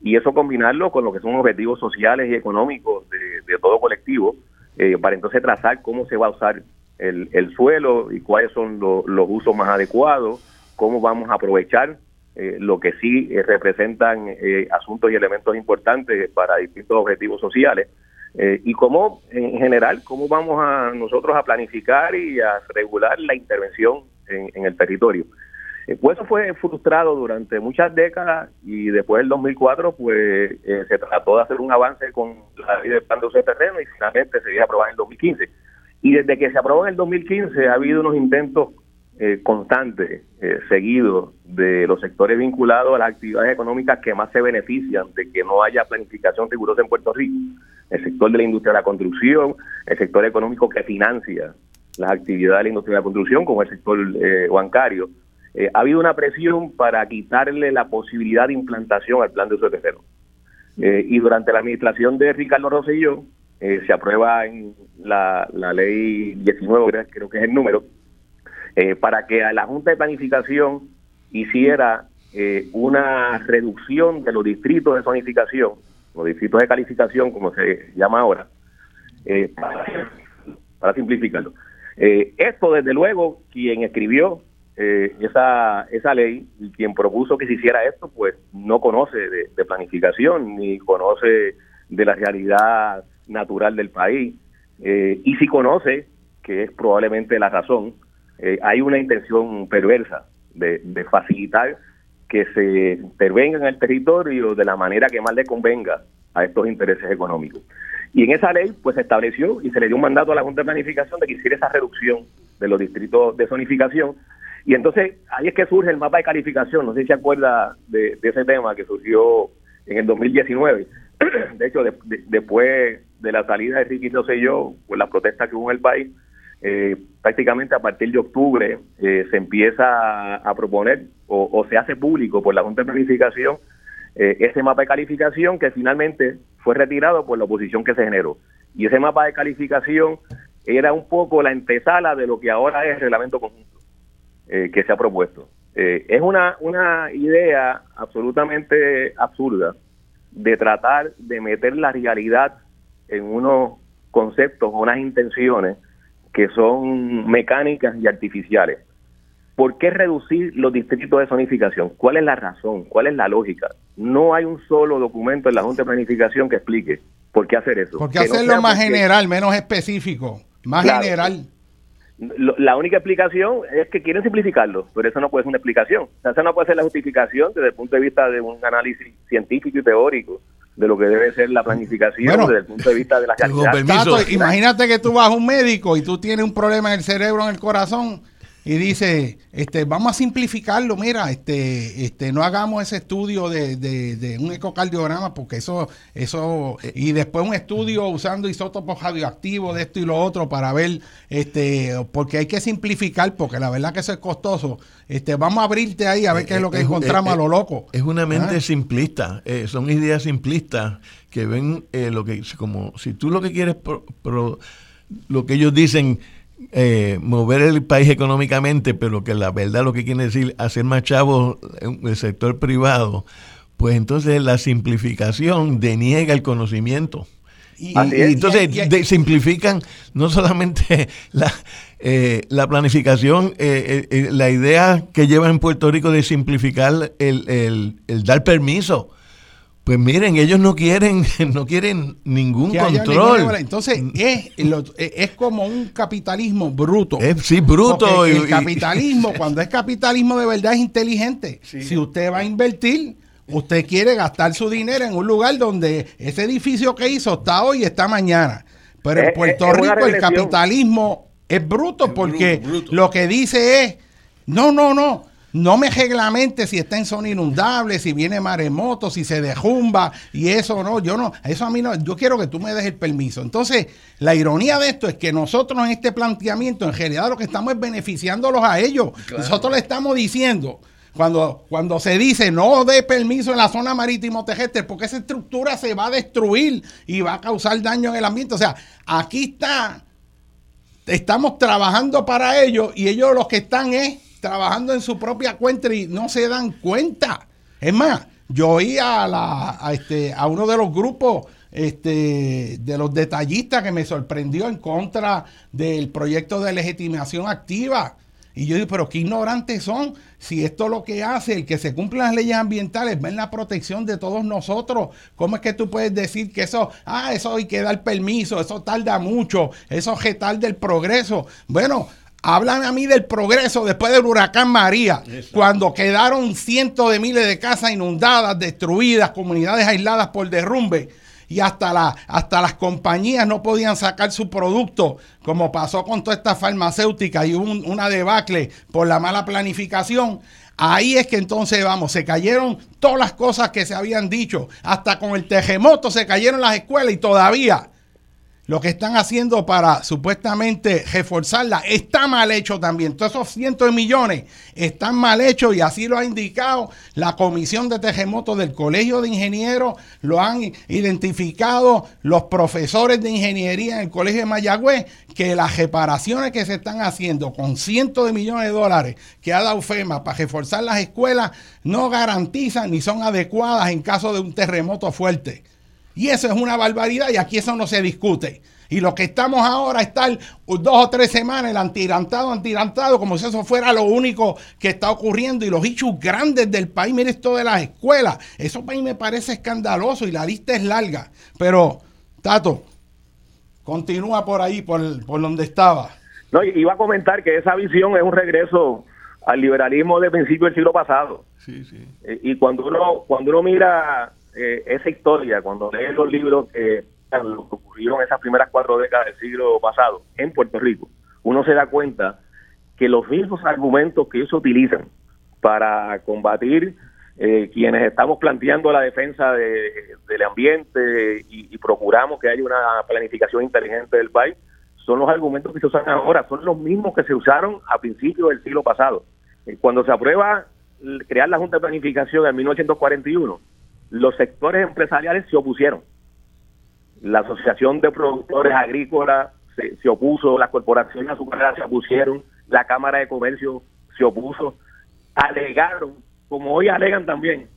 y eso combinarlo con lo que son objetivos sociales y económicos de, todo colectivo, eh, para entonces trazar cómo se va a usar el, suelo y cuáles son los usos más adecuados, cómo vamos a aprovechar eh, lo que sí representan asuntos y elementos importantes para distintos objetivos sociales eh, y cómo, en general, cómo vamos a nosotros a planificar y a regular la intervención en, el territorio. Eh, pues eso fue frustrado durante muchas décadas y después del 2004 pues eh, se trató de hacer un avance con la ley de plan de uso de terreno y finalmente se iba a aprobar en el 2015. Y desde que se aprobó en el 2015 ha habido unos intentos eh, constante, eh, seguido de los sectores vinculados a las actividades económicas que más se benefician de que no haya planificación rigurosa en Puerto Rico. El sector de la industria de la construcción, el sector económico que financia las actividades de la industria de la construcción, como el sector eh, bancario. Eh, ha habido una presión para quitarle la posibilidad de implantación al plan de uso de terreno. y durante la administración de Ricardo Rosselló, se aprueba en la, ley 19, creo que es el número, eh, para que a la Junta de Planificación hiciera eh, una reducción de los distritos de zonificación, los distritos de calificación, como se llama ahora, eh, para, simplificarlo. esto, desde luego, quien escribió esa, esa ley y quien propuso que se hiciera esto, pues no conoce de planificación ni conoce de la realidad natural del país. y si conoce, que es probablemente la razón, eh, hay una intención perversa de, facilitar que se intervenga en el territorio de la manera que más le convenga a estos intereses económicos. Y en esa ley, pues se estableció y se le dio un mandato a la Junta de Planificación de que hiciera esa reducción de los distritos de zonificación. Y entonces ahí es que surge el mapa de calificación. No sé si se acuerda de, ese tema que surgió en el 2019. De hecho, después de la salida de Ricky yo, pues la protesta que hubo en el país, eh, prácticamente a partir de octubre eh, se empieza a, proponer o, se hace público por la Junta de Planificación eh, ese mapa de calificación que finalmente fue retirado por la oposición que se generó. Y ese mapa de calificación era un poco la antesala de lo que ahora es el reglamento conjunto que se ha propuesto. es una, una idea absolutamente absurda de tratar de meter la realidad en unos conceptos, unas intenciones que son mecánicas y artificiales. ¿Por qué reducir los distritos de zonificación? ¿Cuál es la razón? ¿Cuál es la lógica? No hay un solo documento en la Junta de Planificación que explique por qué hacer eso. ¿Por qué hacerlo más general, menos específico? Más general. La única explicación es que quieren simplificarlo, pero eso no puede ser una explicación. O esa no puede ser la justificación desde el punto de vista de un análisis científico y teórico de lo que debe ser la planificación desde el punto de vista de la calidad. imagínate que tú vas a un médico y tú tienes un problema en el cerebro, en el corazón, y dice, este, vamos a simplificarlo, mira, este, este, no hagamos ese estudio de, de, un ecocardiograma, porque eso, eso, y después un estudio usando isótopos radioactivos de esto y lo otro para ver, este, porque hay que simplificar, porque la verdad que eso es costoso. Este, vamos a abrirte ahí a ver qué es lo que encontramos a lo loco. Es una mente ah. simplista, eh, son ideas simplistas que ven eh, lo que, como si tú lo que quieres, lo que ellos dicen, eh, mover el país económicamente, pero que la verdad lo que quiere decir hacer más chavos en el sector privado, pues entonces la simplificación deniega el conocimiento. Y, entonces simplifican no solamente la, eh, la planificación, eh, la idea que lleva en Puerto Rico de simplificar el, el, el dar permiso Pues miren, ellos no quieren, no quieren ningún control. Entonces es, es como un capitalismo bruto. Es, sí, bruto. el capitalismo, cuando es capitalismo de verdad, es inteligente. Si usted va a invertir, usted quiere gastar su dinero en un lugar donde ese edificio que hizo está hoy y está mañana. Pero en Puerto Rico el capitalismo es bruto porque lo que dice es, no, no, no, no me reglamente si está en zona inundable, si viene maremoto, si se derrumba y eso no, yo no, eso a mí no, yo quiero que tú me des el permiso. Entonces, la ironía de esto es que nosotros en este planteamiento, en realidad lo que estamos es beneficiándolos a ellos. Nosotros le estamos diciendo, cuando, cuando se dice no dé permiso en la zona marítimo terrestre, porque esa estructura se va a destruir y va a causar daño en el ambiente. O sea, aquí está, estamos trabajando para ellos y ellos los que están es trabajando en su propia cuenta y no se dan cuenta. Es más, yo oí a, la, a, este, a uno de los grupos este, de los detallistas que me sorprendió en contra del proyecto de legitimación activa. Y yo digo, pero qué ignorantes son. Si esto lo que hace, el que se cumplan las leyes ambientales, ven la protección de todos nosotros. ¿Cómo es que tú puedes decir que eso, ah, eso hay que dar permiso, eso tarda mucho, eso es del progreso? Bueno, Hablan a mí del progreso después del huracán María, cuando quedaron cientos de miles de casas inundadas, destruidas, comunidades aisladas por derrumbe y hasta, la, hasta las compañías no podían sacar su producto, como pasó con toda esta farmacéutica y un, una debacle por la mala planificación. Ahí es que entonces vamos, se cayeron todas las cosas que se habían dicho, hasta con el terremoto se cayeron las escuelas y todavía lo que están haciendo para supuestamente reforzarla está mal hecho también. Todos esos cientos de millones están mal hechos y así lo ha indicado la Comisión de Terremotos del Colegio de Ingenieros, lo han identificado los profesores de ingeniería en el Colegio de Mayagüez, que las reparaciones que se están haciendo con cientos de millones de dólares que ha dado FEMA para reforzar las escuelas no garantizan ni son adecuadas en caso de un terremoto fuerte. Y eso es una barbaridad y aquí eso no se discute. Y lo que estamos ahora es estar dos o tres semanas el antirantado, antirantado, como si eso fuera lo único que está ocurriendo. Y los hechos grandes del país, mire esto de las escuelas. Eso para mí me parece escandaloso y la lista es larga. Pero, Tato, continúa por ahí, por, por donde estaba. No, iba a comentar que esa visión es un regreso al liberalismo de principio del siglo pasado. Sí, sí. Eh, y cuando uno, cuando uno mira eh, esa historia, cuando lees los libros que, ocurrieron en esas primeras cuatro décadas del siglo pasado en Puerto Rico, uno se da cuenta que los mismos argumentos que ellos utilizan para combatir eh, quienes estamos planteando la defensa del ambiente y, procuramos que haya una planificación inteligente del país, son los argumentos que se usan ahora, son los mismos que se usaron a principios del siglo pasado. Eh, cuando se aprueba crear la Junta de Planificación en 1941, los sectores empresariales se opusieron. La Asociación de Productores Agrícolas se, opuso, las corporaciones azucareras se opusieron, la Cámara de Comercio se opuso, alegaron, como hoy alegan también,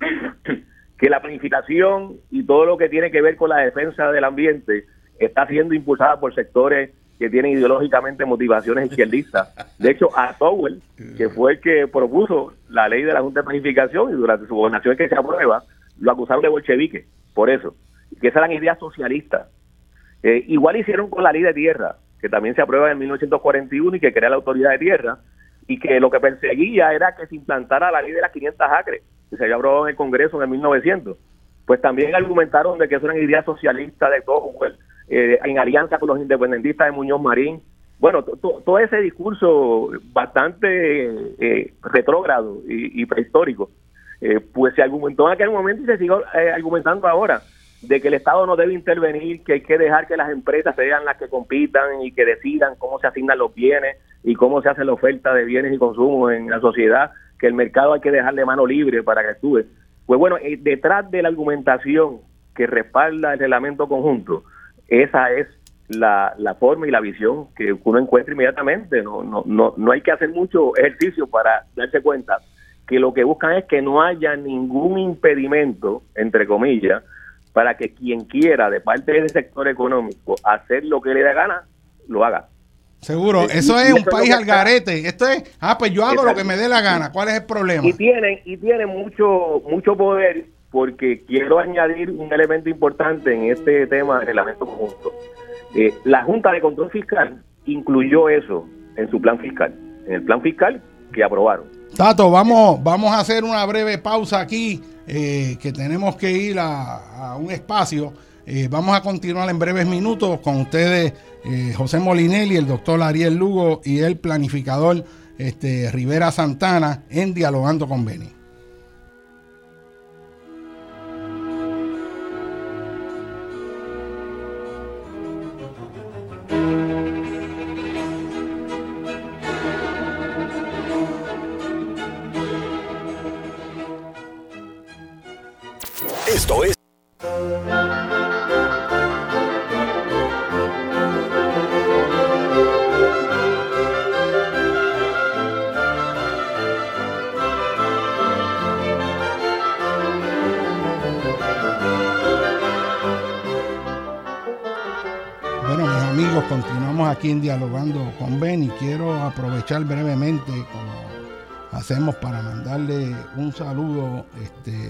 que la planificación y todo lo que tiene que ver con la defensa del ambiente está siendo impulsada por sectores que tienen ideológicamente motivaciones izquierdistas. De hecho, a Towell, que fue el que propuso la ley de la Junta de Planificación y durante su gobernación que se aprueba, lo acusaron de bolchevique, por eso, que esas eran ideas socialistas. Eh, igual hicieron con la ley de tierra, que también se aprueba en 1941 y que crea la autoridad de tierra, y que lo que perseguía era que se implantara la ley de las 500 acres, que se había aprobado en el Congreso en el 1900. Pues también argumentaron de que eso eran ideas socialistas de todo, pues, eh, en alianza con los independentistas de Muñoz Marín. Bueno, todo ese discurso bastante eh, retrógrado y prehistórico eh, pues se argumentó en aquel momento y se sigue eh, argumentando ahora de que el Estado no debe intervenir, que hay que dejar que las empresas sean las que compitan y que decidan cómo se asignan los bienes y cómo se hace la oferta de bienes y consumos en la sociedad, que el mercado hay que dejarle mano libre para que actúe. Pues bueno, eh, detrás de la argumentación que respalda el reglamento conjunto, esa es la, la, forma y la visión que uno encuentra inmediatamente. No, no, no, no hay que hacer mucho ejercicio para darse cuenta que lo que buscan es que no haya ningún impedimento, entre comillas, para que quien quiera de parte del sector económico hacer lo que le dé gana, lo haga. Seguro, eh, eso es un país al garete. Esto es, ah, pues yo hago lo que me dé la gana. ¿Cuál es el problema? Y tienen, y tienen mucho, mucho poder porque quiero añadir un elemento importante en este tema del reglamento conjunto. Eh, la Junta de Control Fiscal incluyó eso en su plan fiscal, en el plan fiscal que aprobaron. Tato, vamos, vamos a hacer una breve pausa aquí, eh, que tenemos que ir a, un espacio. Eh, vamos a continuar en breves minutos con ustedes, José Molinelli, el doctor Ariel Lugo y el planificador este, Rivera Santana en Dialogando con Beni. Aquí Dialogando con Ben y quiero aprovechar brevemente, como hacemos, para mandarle un saludo este,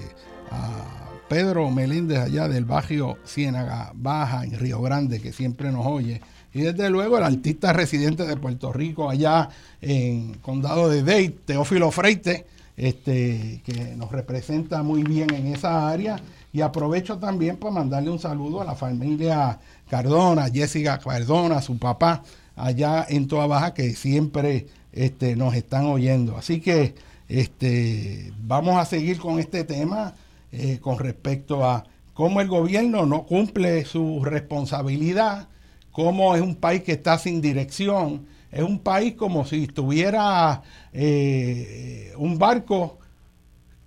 a Pedro Meléndez allá del barrio Ciénaga Baja en Río Grande, que siempre nos oye. Y desde luego el artista residente de Puerto Rico allá en Condado de Dade, Teófilo Freite, este, que nos representa muy bien en esa área. Y aprovecho también para mandarle un saludo a la familia Cardona, Jessica Cardona, su papá, allá en Toa Baja, que siempre este, nos están oyendo. Así que este, vamos a seguir con este tema eh, con respecto a cómo el gobierno no cumple su responsabilidad, cómo es un país que está sin dirección, es un país como si estuviera eh, un barco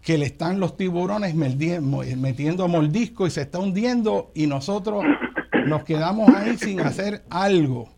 que le están los tiburones metiendo moldisco y se está hundiendo y nosotros nos quedamos ahí sin hacer algo.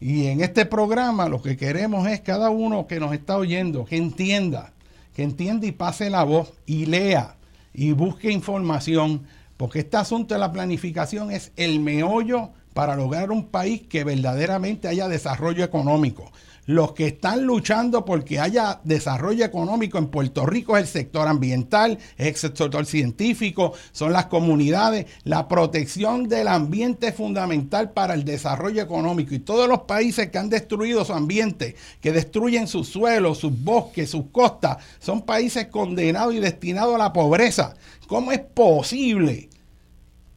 Y en este programa lo que queremos es cada uno que nos está oyendo, que entienda, que entienda y pase la voz y lea y busque información, porque este asunto de la planificación es el meollo para lograr un país que verdaderamente haya desarrollo económico. Los que están luchando porque haya desarrollo económico en Puerto Rico es el sector ambiental, es el sector científico, son las comunidades. La protección del ambiente es fundamental para el desarrollo económico. Y todos los países que han destruido su ambiente, que destruyen sus suelos, sus bosques, sus costas, son países condenados y destinados a la pobreza. ¿Cómo es posible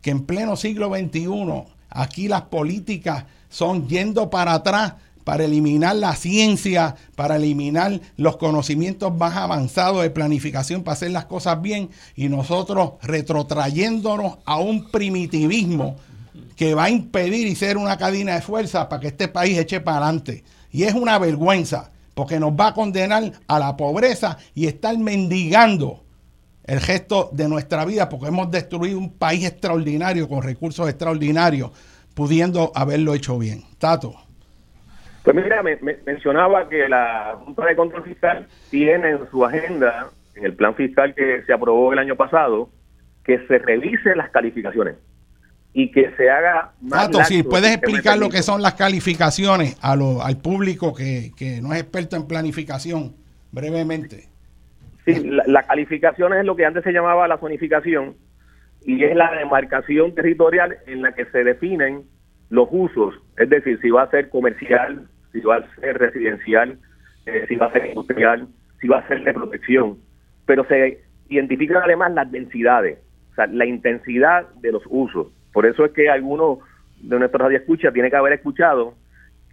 que en pleno siglo XXI aquí las políticas son yendo para atrás? Para eliminar la ciencia, para eliminar los conocimientos más avanzados de planificación, para hacer las cosas bien, y nosotros retrotrayéndonos a un primitivismo que va a impedir y ser una cadena de fuerza para que este país eche para adelante. Y es una vergüenza, porque nos va a condenar a la pobreza y estar mendigando el gesto de nuestra vida, porque hemos destruido un país extraordinario con recursos extraordinarios, pudiendo haberlo hecho bien. Tato. Pues mira, me, mencionaba que la Junta de Control Fiscal tiene en su agenda, en el plan fiscal que se aprobó el año pasado, que se revise las calificaciones y que se haga más. Tato, si puedes explicar lo que son las calificaciones a lo, al público que, no es experto en planificación, brevemente. Sí, la, la, calificación es lo que antes se llamaba la zonificación y es la demarcación territorial en la que se definen los usos, es decir, si va a ser comercial, si va a ser residencial, eh, si va a ser industrial, si va a ser de protección, pero se identifican además las densidades, o sea, la intensidad de los usos. Por eso es que algunos de nuestros radioescuchas tiene que haber escuchado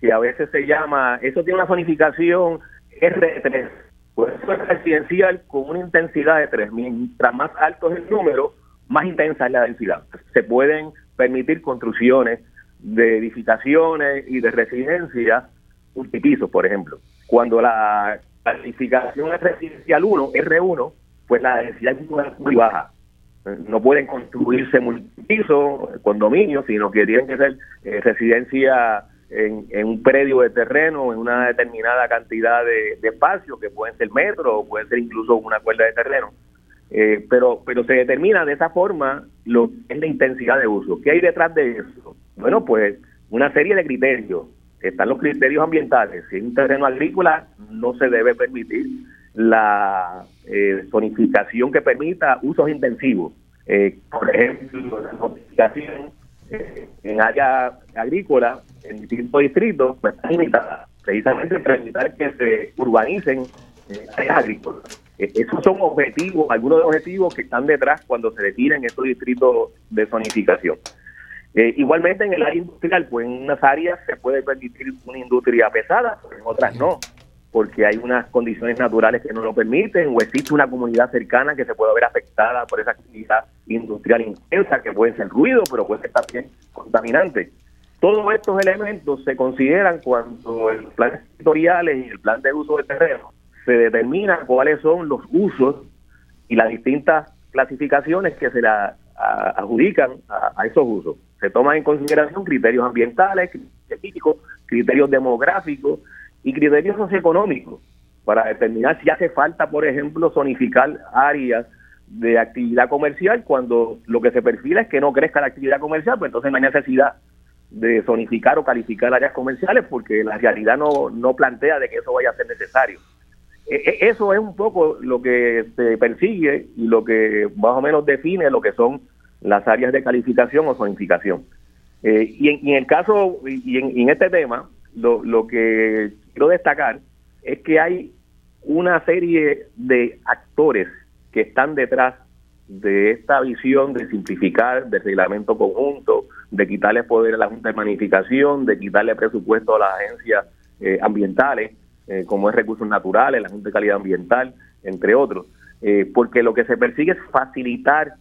que a veces se llama, eso tiene una zonificación R3, pues eso es residencial con una intensidad de 3. Mientras más alto es el número, más intensa es la densidad. Se pueden permitir construcciones de edificaciones y de residencias multipisos, por ejemplo. Cuando la calificación es residencial 1, R1, pues la densidad es muy baja. No pueden construirse multipisos, condominios, sino que tienen que ser eh, residencia en, un predio de terreno, en una determinada cantidad de, espacio, que pueden ser metros o pueden ser incluso una cuerda de terreno. Eh, pero, pero se determina de esa forma lo es la intensidad de uso. ¿Qué hay detrás de eso? Bueno, pues una serie de criterios. Están los criterios ambientales. Si es un terreno agrícola, no se debe permitir la eh, zonificación que permita usos intensivos. Eh, por ejemplo, la notificación eh, en área agrícola, en distintos distritos, pues está limitada, precisamente para evitar que se urbanicen áreas agrícolas. esos son objetivos, algunos de los objetivos que están detrás cuando se definen estos distritos de zonificación. Igualmente en el área industrial, pues en unas áreas se puede permitir una industria pesada, pero en otras no porque hay unas condiciones naturales que no lo permiten o existe una comunidad cercana que se puede ver afectada por esa actividad industrial intensa que puede ser ruido, pero puede ser también contaminante. Todos estos elementos se consideran cuando el plan territoriales y el plan de uso de terreno se determinan cuáles son los usos y las distintas clasificaciones que se la adjudican a, esos usos. Se toman en consideración criterios ambientales, científicos, criterios demográficos, y criterios socioeconómicos para determinar si hace falta, por ejemplo, zonificar áreas de actividad comercial cuando lo que se perfila es que no crezca la actividad comercial, pues entonces no hay necesidad de zonificar o calificar áreas comerciales porque la realidad no, no plantea de que eso vaya a ser necesario. E, e, eso es un poco lo que se persigue y lo que más o menos define lo que son las áreas de calificación o zonificación. Eh, y, en, el caso, y en este tema, lo, que quiero destacar es que hay una serie de actores que están detrás de esta visión de simplificar, de reglamento conjunto, de quitarle poder a la Junta de Magnificación, de quitarle presupuesto a las agencias eh, ambientales, eh, como es Recursos Naturales, la Junta de Calidad Ambiental, entre otros, porque lo que se persigue es facilitar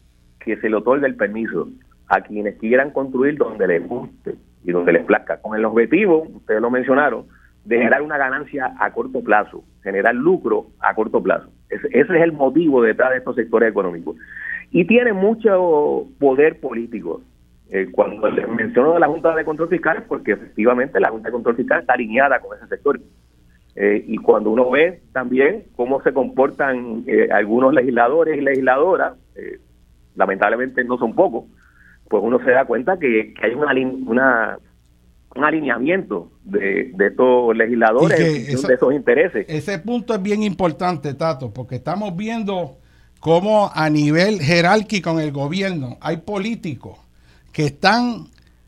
que se le otorgue el permiso a quienes quieran construir donde les guste, y donde les plazca, con el objetivo, ustedes lo mencionaron, de generar una ganancia a corto plazo, generar lucro a corto plazo. Ese, es el motivo detrás de estos sectores económicos. Y tiene mucho poder político. Eh, cuando les menciono de la Junta de Control Fiscal, porque efectivamente la Junta de Control Fiscal está alineada con ese sector. Eh, y cuando uno ve también cómo se comportan eh, algunos legisladores y legisladoras, lamentablemente no son pocos, pues uno se da cuenta que, hay una, una, un alineamiento de, de estos legisladores, de esos intereses. Ese punto es bien importante, Tato, porque estamos viendo cómo a nivel jerárquico en el gobierno hay políticos que están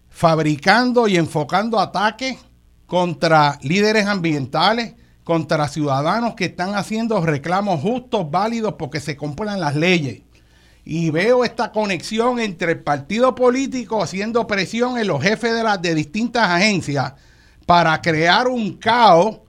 fabricando y enfocando ataques contra líderes ambientales, contra ciudadanos que están haciendo reclamos justos, válidos, porque se cumplan las leyes y veo esta conexión entre el partido político haciendo presión en los jefes de las de distintas agencias para crear un caos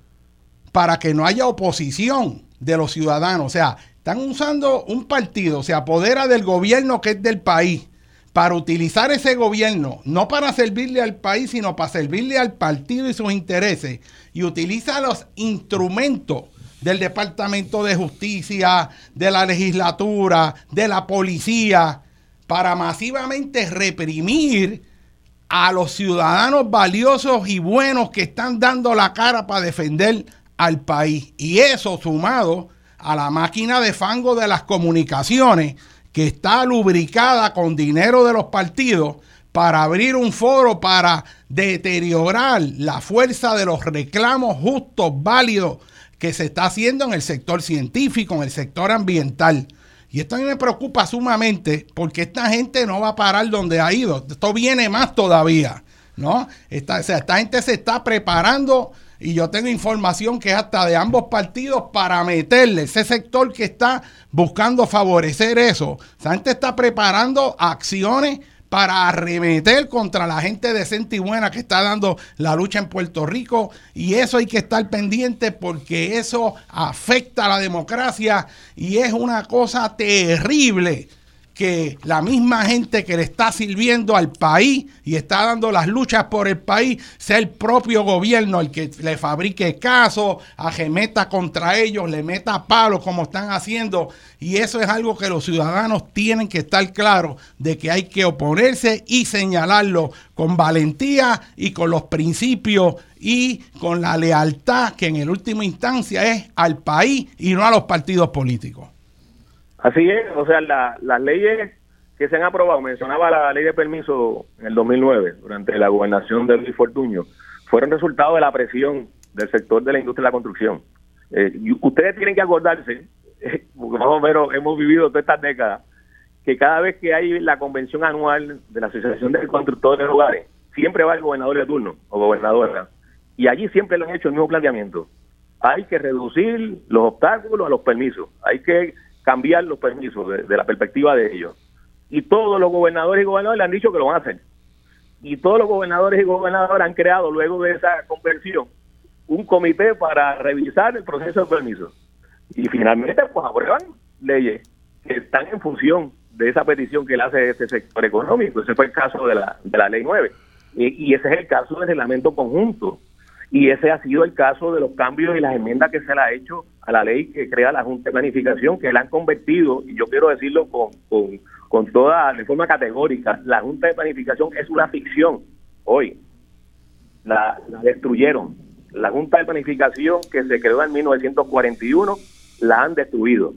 para que no haya oposición de los ciudadanos. O sea, están usando un partido, se apodera del gobierno que es del país para utilizar ese gobierno, no para servirle al país, sino para servirle al partido y sus intereses, y utiliza los instrumentos del Departamento de Justicia, de la legislatura, de la policía, para masivamente reprimir a los ciudadanos valiosos y buenos que están dando la cara para defender al país. Y eso sumado a la máquina de fango de las comunicaciones, que está lubricada con dinero de los partidos para abrir un foro para deteriorar la fuerza de los reclamos justos, válidos que se está haciendo en el sector científico, en el sector ambiental. Y esto a mí me preocupa sumamente porque esta gente no va a parar donde ha ido. Esto viene más todavía, ¿no? Esta, o sea, esta gente se está preparando y yo tengo información que es hasta de ambos partidos para meterle ese sector que está buscando favorecer eso. Esa gente está preparando acciones para arremeter contra la gente decente y buena que está dando la lucha en Puerto Rico. Y eso hay que estar pendiente porque eso afecta a la democracia y es una cosa terrible que la misma gente que le está sirviendo al país y está dando las luchas por el país sea el propio gobierno el que le fabrique caso, ajemeta contra ellos, le meta palos como están haciendo. Y eso es algo que los ciudadanos tienen que estar claros de que hay que oponerse y señalarlo con valentía y con los principios y con la lealtad que en el última instancia es al país y no a los partidos políticos. Así es, o sea, las leyes que se han aprobado, mencionaba la ley de permiso en el 2009, durante la gobernación de Luis Fortuño, fueron resultado de la presión del sector de la industria de la construcción. Eh, ustedes tienen que acordarse, porque más o menos hemos vivido todas estas décadas, que cada vez que hay la convención anual de la Asociación de Constructores de Hogares, siempre va el gobernador de turno o gobernadora. Y allí siempre lo han hecho el mismo planteamiento. Hay que reducir los obstáculos a los permisos. Hay que cambiar los permisos de, la perspectiva de ellos. Y todos los gobernadores y gobernadores le han dicho que lo van a hacer. Y todos los gobernadores y gobernadoras han creado luego de esa conversión un comité para revisar el proceso de permiso. Y finalmente pues aprueban leyes que están en función de esa petición que le hace este sector económico. Ese fue el caso de la, de la ley 9. Y, ese es el caso del reglamento conjunto. Y ese ha sido el caso de los cambios y las enmiendas que se le ha hecho a la ley que crea la Junta de Planificación, que la han convertido, y yo quiero decirlo con, con, con toda, de forma categórica, la Junta de Planificación es una ficción hoy. La, la destruyeron. La Junta de Planificación que se creó en 1941 la han destruido.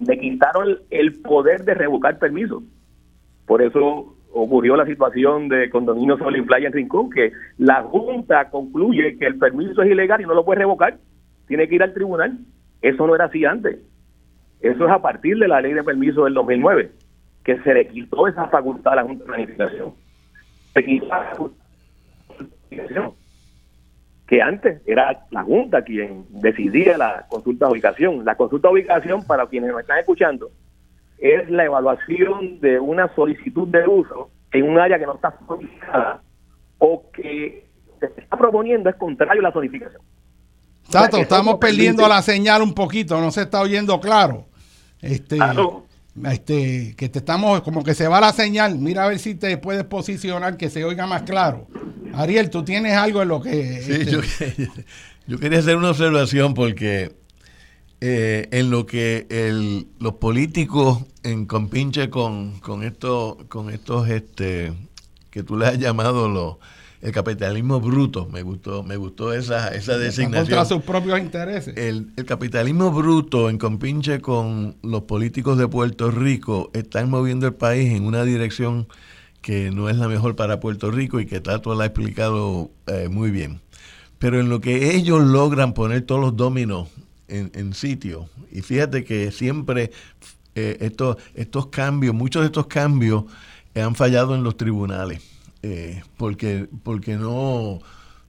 Le quitaron el poder de revocar permisos. Por eso ocurrió la situación de condominio Sol y Playa en Rincón, que la Junta concluye que el permiso es ilegal y no lo puede revocar, tiene que ir al tribunal. Eso no era así antes. Eso es a partir de la ley de permiso del 2009, que se le quitó esa facultad a la Junta de Planificación. Se quitó la planificación, que antes era la Junta quien decidía la consulta de ubicación. La consulta de ubicación, para quienes me están escuchando, es la evaluación de una solicitud de uso en un área que no está solicitada o que se está proponiendo es contrario a la zonificación. Tato, estamos perdiendo la señal un poquito, no se está oyendo claro. Este, este, que te estamos, como que se va la señal. Mira a ver si te puedes posicionar que se oiga más claro. Ariel, tú tienes algo en lo que. Sí, este, yo, yo, quería hacer una observación porque eh, en lo que el, los políticos en compinche con, con, esto, con estos este, que tú le has llamado los el capitalismo bruto, me gustó, me gustó esa, esa designación. Contra sus propios intereses. El, el, capitalismo bruto en compinche con los políticos de Puerto Rico están moviendo el país en una dirección que no es la mejor para Puerto Rico y que Tato la ha explicado eh, muy bien. Pero en lo que ellos logran poner todos los dominos en, sitio. Y fíjate que siempre eh, estos, estos cambios, muchos de estos cambios han fallado en los tribunales, eh, porque, porque no,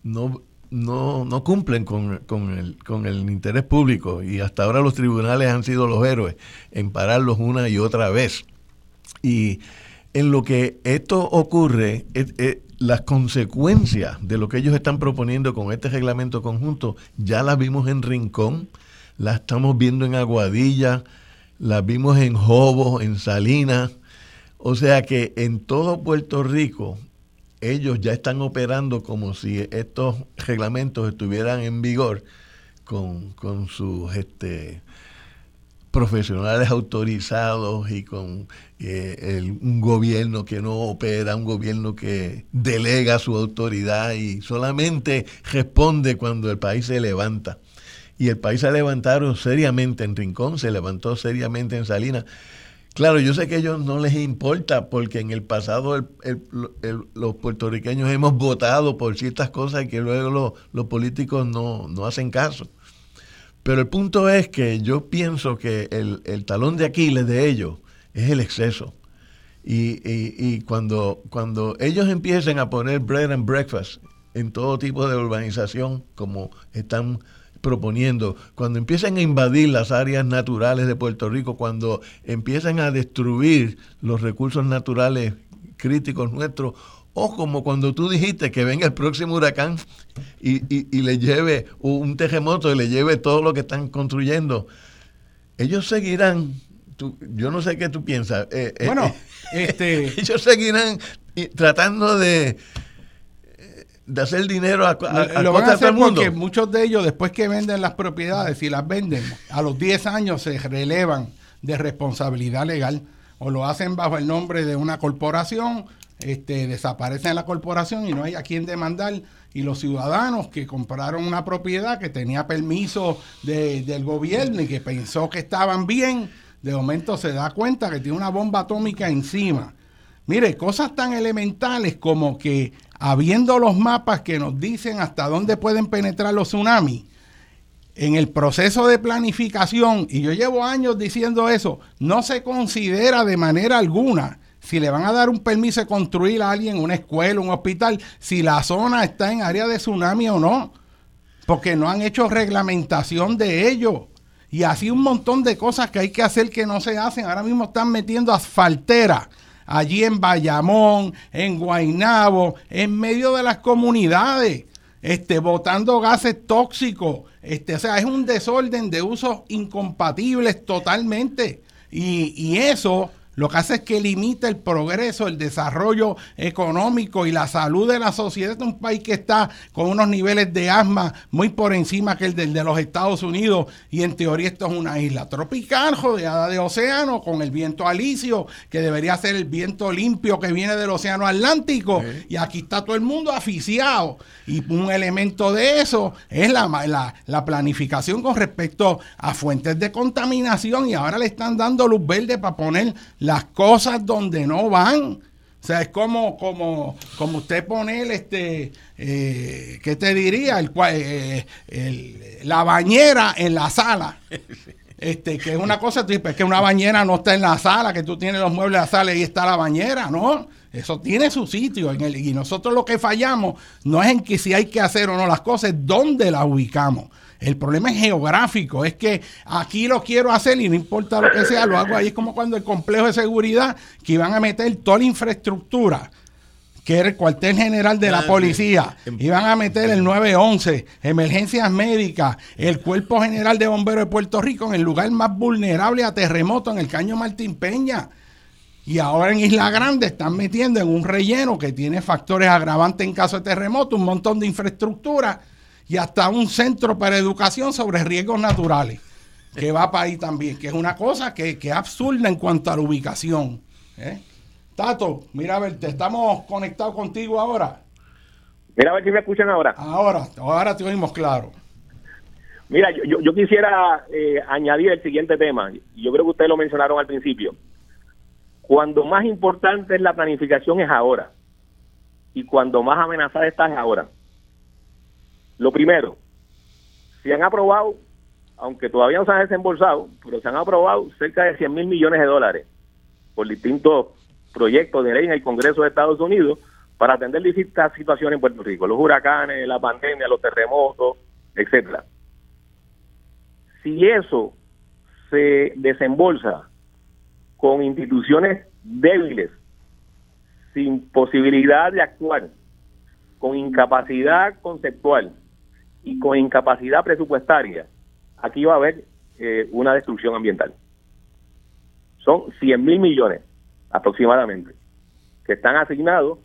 no, no, no cumplen con, con, el, con el interés público. Y hasta ahora los tribunales han sido los héroes en pararlos una y otra vez. Y en lo que esto ocurre, las consecuencias de lo que ellos están proponiendo con este reglamento conjunto ya las vimos en Rincón, la estamos viendo en Aguadilla, la vimos en Jobos, en Salinas. O sea que en todo Puerto Rico ellos ya están operando como si estos reglamentos estuvieran en vigor con, con sus este, profesionales autorizados y con eh, un gobierno que no opera, un gobierno que delega su autoridad y solamente responde cuando el país se levanta y el país se levantaron seriamente en Rincón, se levantó seriamente en Salinas. Claro, yo sé que a ellos no les importa porque en el pasado los puertorriqueños hemos votado por ciertas cosas que luego los, políticos no, hacen caso. Pero el punto es que yo pienso que el, talón de Aquiles de ellos es el exceso. Y, y, cuando, cuando ellos empiecen a poner bread and breakfast en todo tipo de urbanización, como están proponiendo, cuando empiezan a invadir las áreas naturales de Puerto Rico, cuando empiezan a destruir los recursos naturales críticos nuestros, o como cuando tú dijiste que venga el próximo huracán y, y, le lleve un terremoto y le lleve todo lo que están construyendo, ellos seguirán yo no sé qué tú piensas. Eh, eh, bueno, eh, este... ellos seguirán tratando de, de hacer dinero a, a, lo van a hacer porque muchos de ellos después que venden las propiedades y las venden a los 10 años se relevan de responsabilidad legal o lo hacen bajo el nombre de una corporación este, desaparecen la corporación y no hay a quien demandar. Y los ciudadanos que compraron una propiedad que tenía permiso del gobierno y que pensó que estaban bien de momento se da cuenta que tiene una bomba atómica encima. Mire, cosas tan elementales como que habiendo los mapas que nos dicen hasta dónde pueden penetrar los tsunamis, en el proceso de planificación, y yo llevo años diciendo eso, no se considera de manera alguna si le van a dar un permiso de construir a alguien una escuela, un hospital, si la zona está en área de tsunami o no, porque no han hecho reglamentación de ello. Y así un montón de cosas que hay que hacer que no se hacen. Ahora mismo están metiendo asfaltera allí en Bayamón, en Guainabo, en medio de las comunidades, este, botando gases tóxicos. Este, o sea, es un desorden de usos incompatibles totalmente. Y, y eso lo que hace es que limita el progreso, el desarrollo económico y la salud de la sociedad. De un país que está con unos niveles de asma muy por encima que el del de los Estados Unidos y en teoría esto es una isla tropical rodeada de océano con el viento alisio que debería ser el viento limpio que viene del océano Atlántico. Y aquí está todo el mundo aficiado y un elemento de eso es la, la, la planificación con respecto a fuentes de contaminación y ahora le están dando luz verde para poner las cosas donde no van. O sea, es como, como, como usted poner, este, eh, ¿qué te diría? Eh, el, la bañera en la sala. Este, que es una cosa, es que una bañera no está en la sala, que tú tienes los muebles de la sala y está la bañera, ¿no? Eso tiene su sitio. En el, y nosotros lo que fallamos no es en que si hay que hacer o no las cosas, es dónde las ubicamos. El problema es geográfico, es que aquí lo quiero hacer y no importa lo que sea, lo hago ahí. Es como cuando el complejo de seguridad que iban a meter toda la infraestructura que era el cuartel general de la policía, iban a meter el 911, emergencias médicas, el cuerpo general de bomberos de Puerto Rico en el lugar más vulnerable a terremoto, en el caño Martín Peña. Y ahora en Isla Grande están metiendo en un relleno que tiene factores agravantes en caso de terremoto, un montón de infraestructura y hasta un centro para educación sobre riesgos naturales, que va para ahí también, que es una cosa que, es absurda en cuanto a la ubicación. ¿eh? Tato, mira a ver, te estamos conectados contigo ahora. Mira a ver si me escuchan ahora. Ahora, ahora te oímos claro. Mira, yo, yo quisiera eh, añadir el siguiente tema. Yo creo que ustedes lo mencionaron al principio. Cuando más importante es la planificación es ahora. Y cuando más amenazada está es ahora. Lo primero, se han aprobado, aunque todavía no se han desembolsado, pero se han aprobado cerca de 100 mil millones de dólares por distintos proyectos de ley en el Congreso de Estados Unidos para atender distintas situaciones en Puerto Rico, los huracanes, la pandemia, los terremotos, etcétera. Si eso se desembolsa con instituciones débiles, sin posibilidad de actuar, con incapacidad conceptual, y con incapacidad presupuestaria, aquí va a haber eh, una destrucción ambiental. Son 100 mil millones aproximadamente que están asignados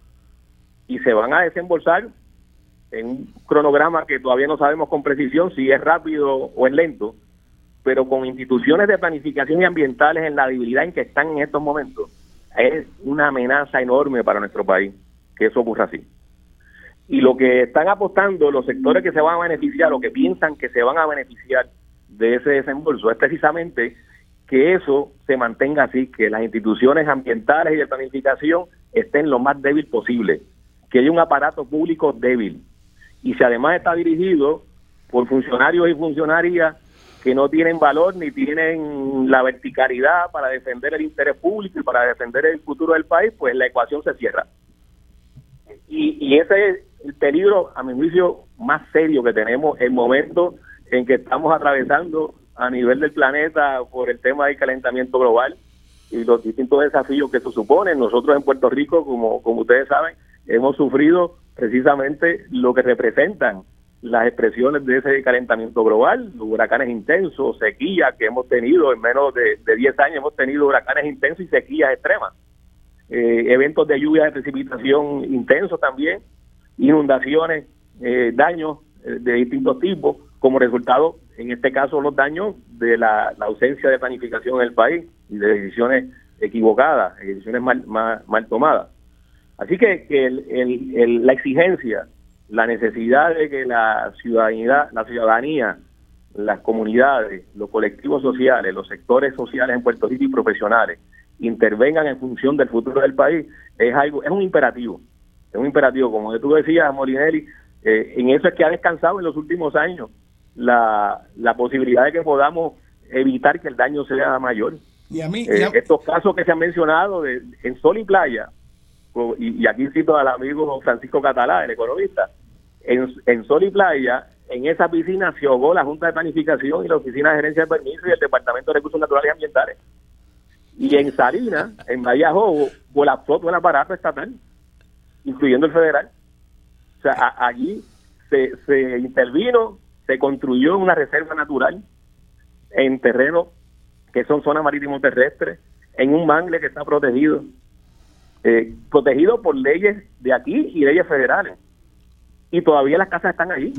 y se van a desembolsar en un cronograma que todavía no sabemos con precisión si es rápido o es lento, pero con instituciones de planificación y ambientales en la debilidad en que están en estos momentos, es una amenaza enorme para nuestro país que eso ocurra así. Y lo que están apostando los sectores que se van a beneficiar o que piensan que se van a beneficiar de ese desembolso es precisamente que eso se mantenga así, que las instituciones ambientales y de planificación estén lo más débil posible, que haya un aparato público débil. Y si además está dirigido por funcionarios y funcionarias que no tienen valor ni tienen la verticalidad para defender el interés público y para defender el futuro del país, pues la ecuación se cierra. Y, y ese es el peligro, a mi juicio, más serio que tenemos el momento en que estamos atravesando a nivel del planeta por el tema del calentamiento global y los distintos desafíos que eso supone. Nosotros en Puerto Rico, como, como ustedes saben, hemos sufrido precisamente lo que representan las expresiones de ese calentamiento global, los huracanes intensos, sequías que hemos tenido en menos de, de 10 años, hemos tenido huracanes intensos y sequías extremas. Eh, eventos de lluvia de precipitación intensos también, inundaciones, eh, daños eh, de distintos tipos, como resultado, en este caso, los daños de la, ausencia de planificación en el país y de decisiones equivocadas, decisiones mal, mal, tomadas. Así que, la exigencia, la necesidad de que la ciudadanía, la ciudadanía, las comunidades, los colectivos sociales, los sectores sociales en Puerto Rico y profesionales intervengan en función del futuro del país es algo, es un imperativo es un imperativo, como tú decías, Molinelli, eh, en eso es que ha descansado en los últimos años la, la posibilidad de que podamos evitar que el daño sea mayor. Y a mí, Eh, estos casos que se han mencionado de, en Sol y Playa, y aquí cito al amigo Francisco Catalá, el economista, en, en Sol y Playa, en esa piscina se ahogó la Junta de Planificación y la Oficina de Gerencia de Permiso y el Departamento de Recursos Naturales y Ambientales. Y en Salinas, en Bahía Jobo, colapsó todo el aparato estatal, incluyendo el federal. O sea, a- allí se, se intervino, se construyó una reserva natural en terreno que son zonas marítimo terrestres, en un mangle que está protegido, eh, protegido por leyes de aquí y leyes federales. Y todavía las casas están allí.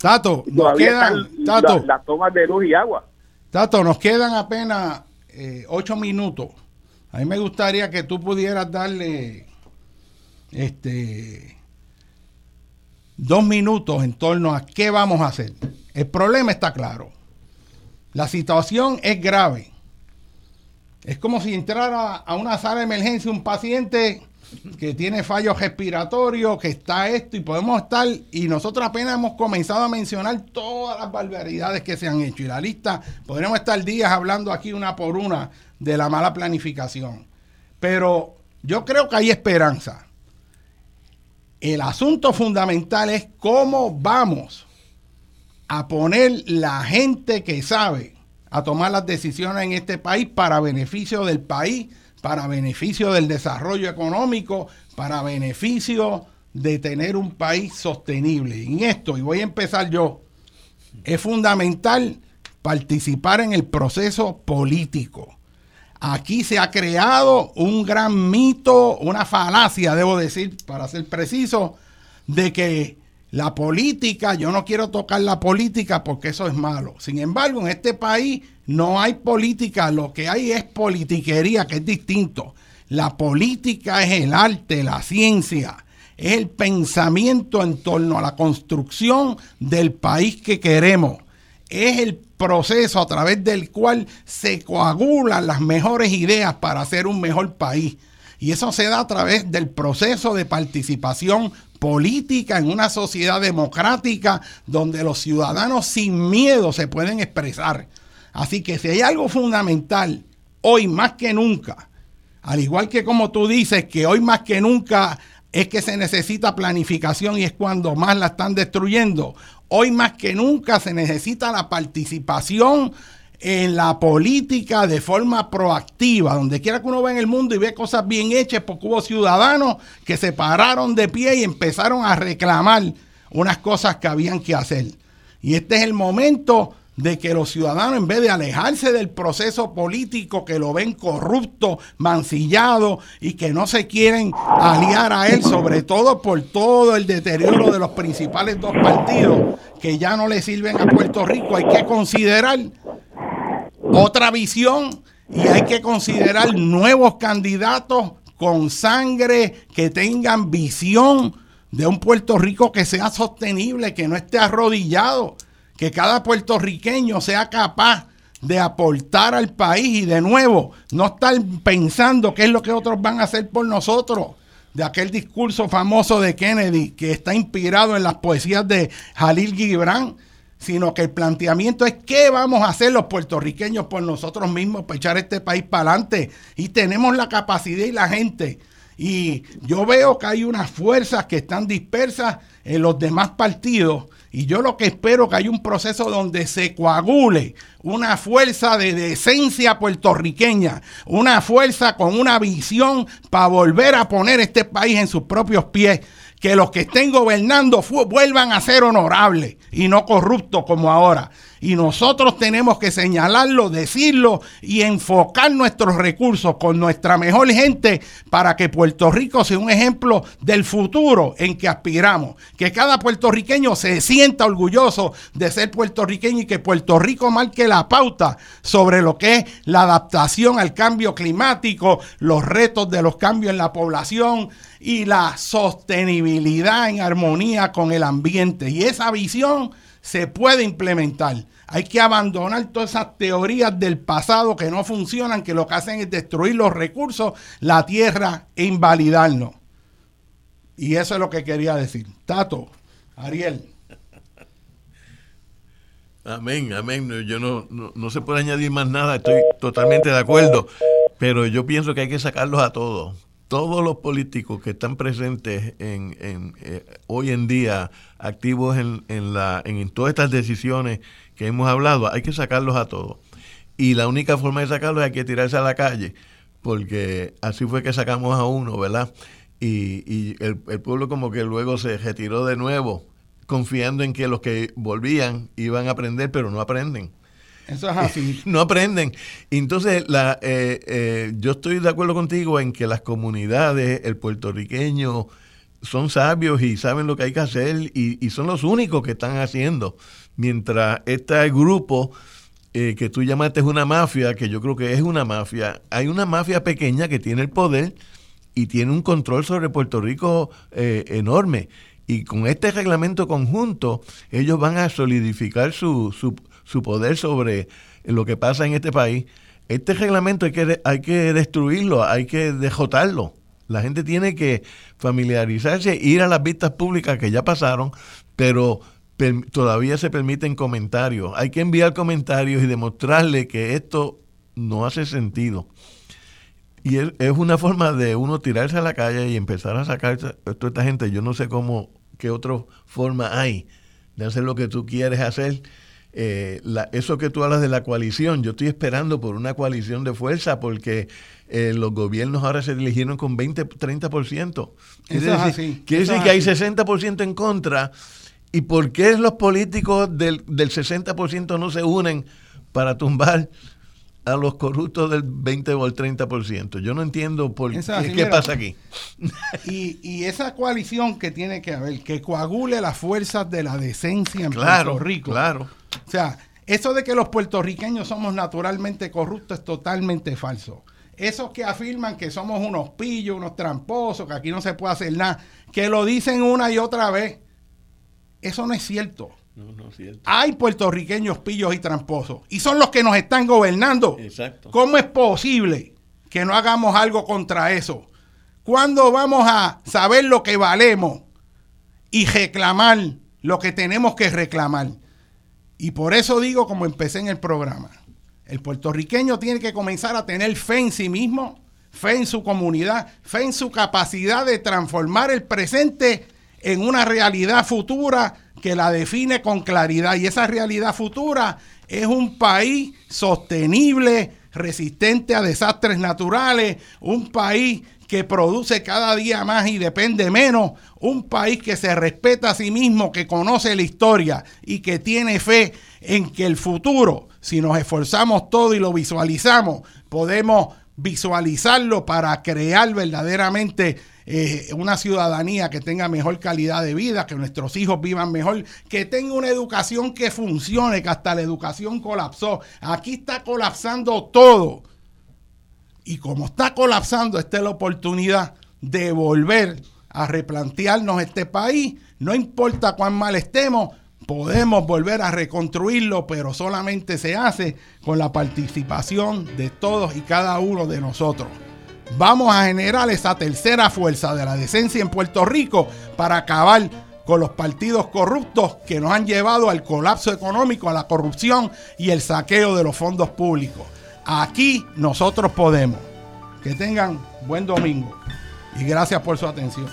Tato, nos quedan, están Tato, la- las tomas de luz y agua. Tato, nos quedan apenas eh, ocho minutos. A mí me gustaría que tú pudieras darle este dos minutos en torno a qué vamos a hacer. El problema está claro. La situación es grave. Es como si entrara a una sala de emergencia un paciente que tiene fallos respiratorios, que está esto y podemos estar, y nosotros apenas hemos comenzado a mencionar todas las barbaridades que se han hecho. Y la lista, podríamos estar días hablando aquí una por una de la mala planificación. Pero yo creo que hay esperanza. El asunto fundamental es cómo vamos a poner la gente que sabe a tomar las decisiones en este país para beneficio del país, para beneficio del desarrollo económico, para beneficio de tener un país sostenible. En esto, y voy a empezar yo, es fundamental participar en el proceso político. Aquí se ha creado un gran mito, una falacia, debo decir, para ser preciso, de que la política, yo no quiero tocar la política porque eso es malo. Sin embargo, en este país no hay política, lo que hay es politiquería, que es distinto. La política es el arte, la ciencia, es el pensamiento en torno a la construcción del país que queremos. Es el proceso a través del cual se coagulan las mejores ideas para hacer un mejor país. Y eso se da a través del proceso de participación política en una sociedad democrática donde los ciudadanos sin miedo se pueden expresar. Así que si hay algo fundamental, hoy más que nunca, al igual que como tú dices, que hoy más que nunca es que se necesita planificación y es cuando más la están destruyendo. Hoy más que nunca se necesita la participación en la política de forma proactiva, donde quiera que uno ve en el mundo y ve cosas bien hechas, porque hubo ciudadanos que se pararon de pie y empezaron a reclamar unas cosas que habían que hacer. Y este es el momento de que los ciudadanos, en vez de alejarse del proceso político, que lo ven corrupto, mancillado y que no se quieren aliar a él, sobre todo por todo el deterioro de los principales dos partidos que ya no le sirven a Puerto Rico, hay que considerar otra visión y hay que considerar nuevos candidatos con sangre que tengan visión de un Puerto Rico que sea sostenible, que no esté arrodillado, que cada puertorriqueño sea capaz de aportar al país y de nuevo no estar pensando qué es lo que otros van a hacer por nosotros. De aquel discurso famoso de Kennedy que está inspirado en las poesías de Jalil Gibran, sino que el planteamiento es qué vamos a hacer los puertorriqueños por nosotros mismos para echar este país para adelante. Y tenemos la capacidad y la gente. Y yo veo que hay unas fuerzas que están dispersas en los demás partidos. Y yo lo que espero que hay un proceso donde se coagule una fuerza de decencia puertorriqueña, una fuerza con una visión para volver a poner este país en sus propios pies que los que estén gobernando vuelvan a ser honorables y no corruptos como ahora. Y nosotros tenemos que señalarlo, decirlo y enfocar nuestros recursos con nuestra mejor gente para que Puerto Rico sea un ejemplo del futuro en que aspiramos. Que cada puertorriqueño se sienta orgulloso de ser puertorriqueño y que Puerto Rico marque la pauta sobre lo que es la adaptación al cambio climático, los retos de los cambios en la población y la sostenibilidad en armonía con el ambiente. Y esa visión se puede implementar. Hay que abandonar todas esas teorías del pasado que no funcionan, que lo que hacen es destruir los recursos, la tierra e invalidarnos. Y eso es lo que quería decir. Tato, Ariel. Amén, amén. Yo no, no, se puede añadir más nada, estoy totalmente de acuerdo, pero yo pienso que hay que sacarlos a todos. Todos los políticos que están presentes en, eh, hoy en día, activos en, en, la, en todas estas decisiones que hemos hablado, hay que sacarlos a todos. Y la única forma de sacarlos es que tirarse a la calle, porque así fue que sacamos a uno, ¿verdad? Y, y el, el pueblo como que luego se retiró de nuevo confiando en que los que volvían iban a aprender, pero no aprenden. Eso es así. no aprenden. Entonces, la, eh, eh, yo estoy de acuerdo contigo en que las comunidades, el puertorriqueño, son sabios y saben lo que hay que hacer y, son los únicos que están haciendo. Mientras este grupo eh, que tú llamaste una mafia, que yo creo que es una mafia, hay una mafia pequeña que tiene el poder y tiene un control sobre Puerto Rico enorme. Y con este reglamento conjunto, ellos van a solidificar su, su, su poder sobre lo que pasa en este país. Este reglamento hay que, hay que destruirlo, hay que dejotarlo. La gente tiene que familiarizarse, ir a las vistas públicas que ya pasaron, pero todavía se permiten comentarios. Hay que enviar comentarios y demostrarle que esto no hace sentido. Y es, una forma de uno tirarse a la calle y empezar a sacar a toda esta gente. Yo no sé cómo, qué otra forma hay de hacer lo que tú quieres hacer. Eh, eso que tú hablas de la coalición, yo estoy esperando por una coalición de fuerza porque eh, los gobiernos ahora se eligieron con 20, 30%. Quiere decir, quiere decir que hay 60% en contra. ¿Y por qué los políticos del, del 60% no se unen para tumbar a los corruptos del 20 o el 30%. Yo no entiendo por qué, pasa aquí. Y, esa coalición que tiene que haber, que coagule las fuerzas de la decencia en Puerto Rico. Claro. O sea, eso de que los puertorriqueños somos naturalmente corruptos es totalmente falso. Esos que afirman que somos unos pillos, unos tramposos, que aquí no se puede hacer nada, que lo dicen una y otra vez, eso no es cierto. No, no es cierto. Hay puertorriqueños pillos y tramposos. Y son los que nos están gobernando. Exacto. ¿Cómo es posible que no hagamos algo contra eso? ¿Cuándo vamos a saber lo que valemos y reclamar lo que tenemos que reclamar? Y por eso digo, como empecé en el programa, el puertorriqueño tiene que comenzar a tener fe en sí mismo, fe en su comunidad, fe en su capacidad de transformar el presente en una realidad futura que la define con claridad. Y esa realidad futura es un país sostenible, resistente a desastres naturales, un país que produce cada día más y depende menos, un país que se respeta a sí mismo, que conoce la historia y que tiene fe en que el futuro, si nos esforzamos todo y lo visualizamos, podemos visualizarlo para crear verdaderamente eh, una ciudadanía que tenga mejor calidad de vida, que nuestros hijos vivan mejor, que tenga una educación que funcione, que hasta la educación colapsó. Aquí está colapsando todo. Y como está colapsando, esta es la oportunidad de volver a replantearnos este país. No importa cuán mal estemos, podemos volver a reconstruirlo, pero solamente se hace con la participación de todos y cada uno de nosotros. Vamos a generar esa tercera fuerza de la decencia en Puerto Rico para acabar con los partidos corruptos que nos han llevado al colapso económico, a la corrupción y el saqueo de los fondos públicos. Aquí nosotros podemos. Que tengan buen domingo y gracias por su atención.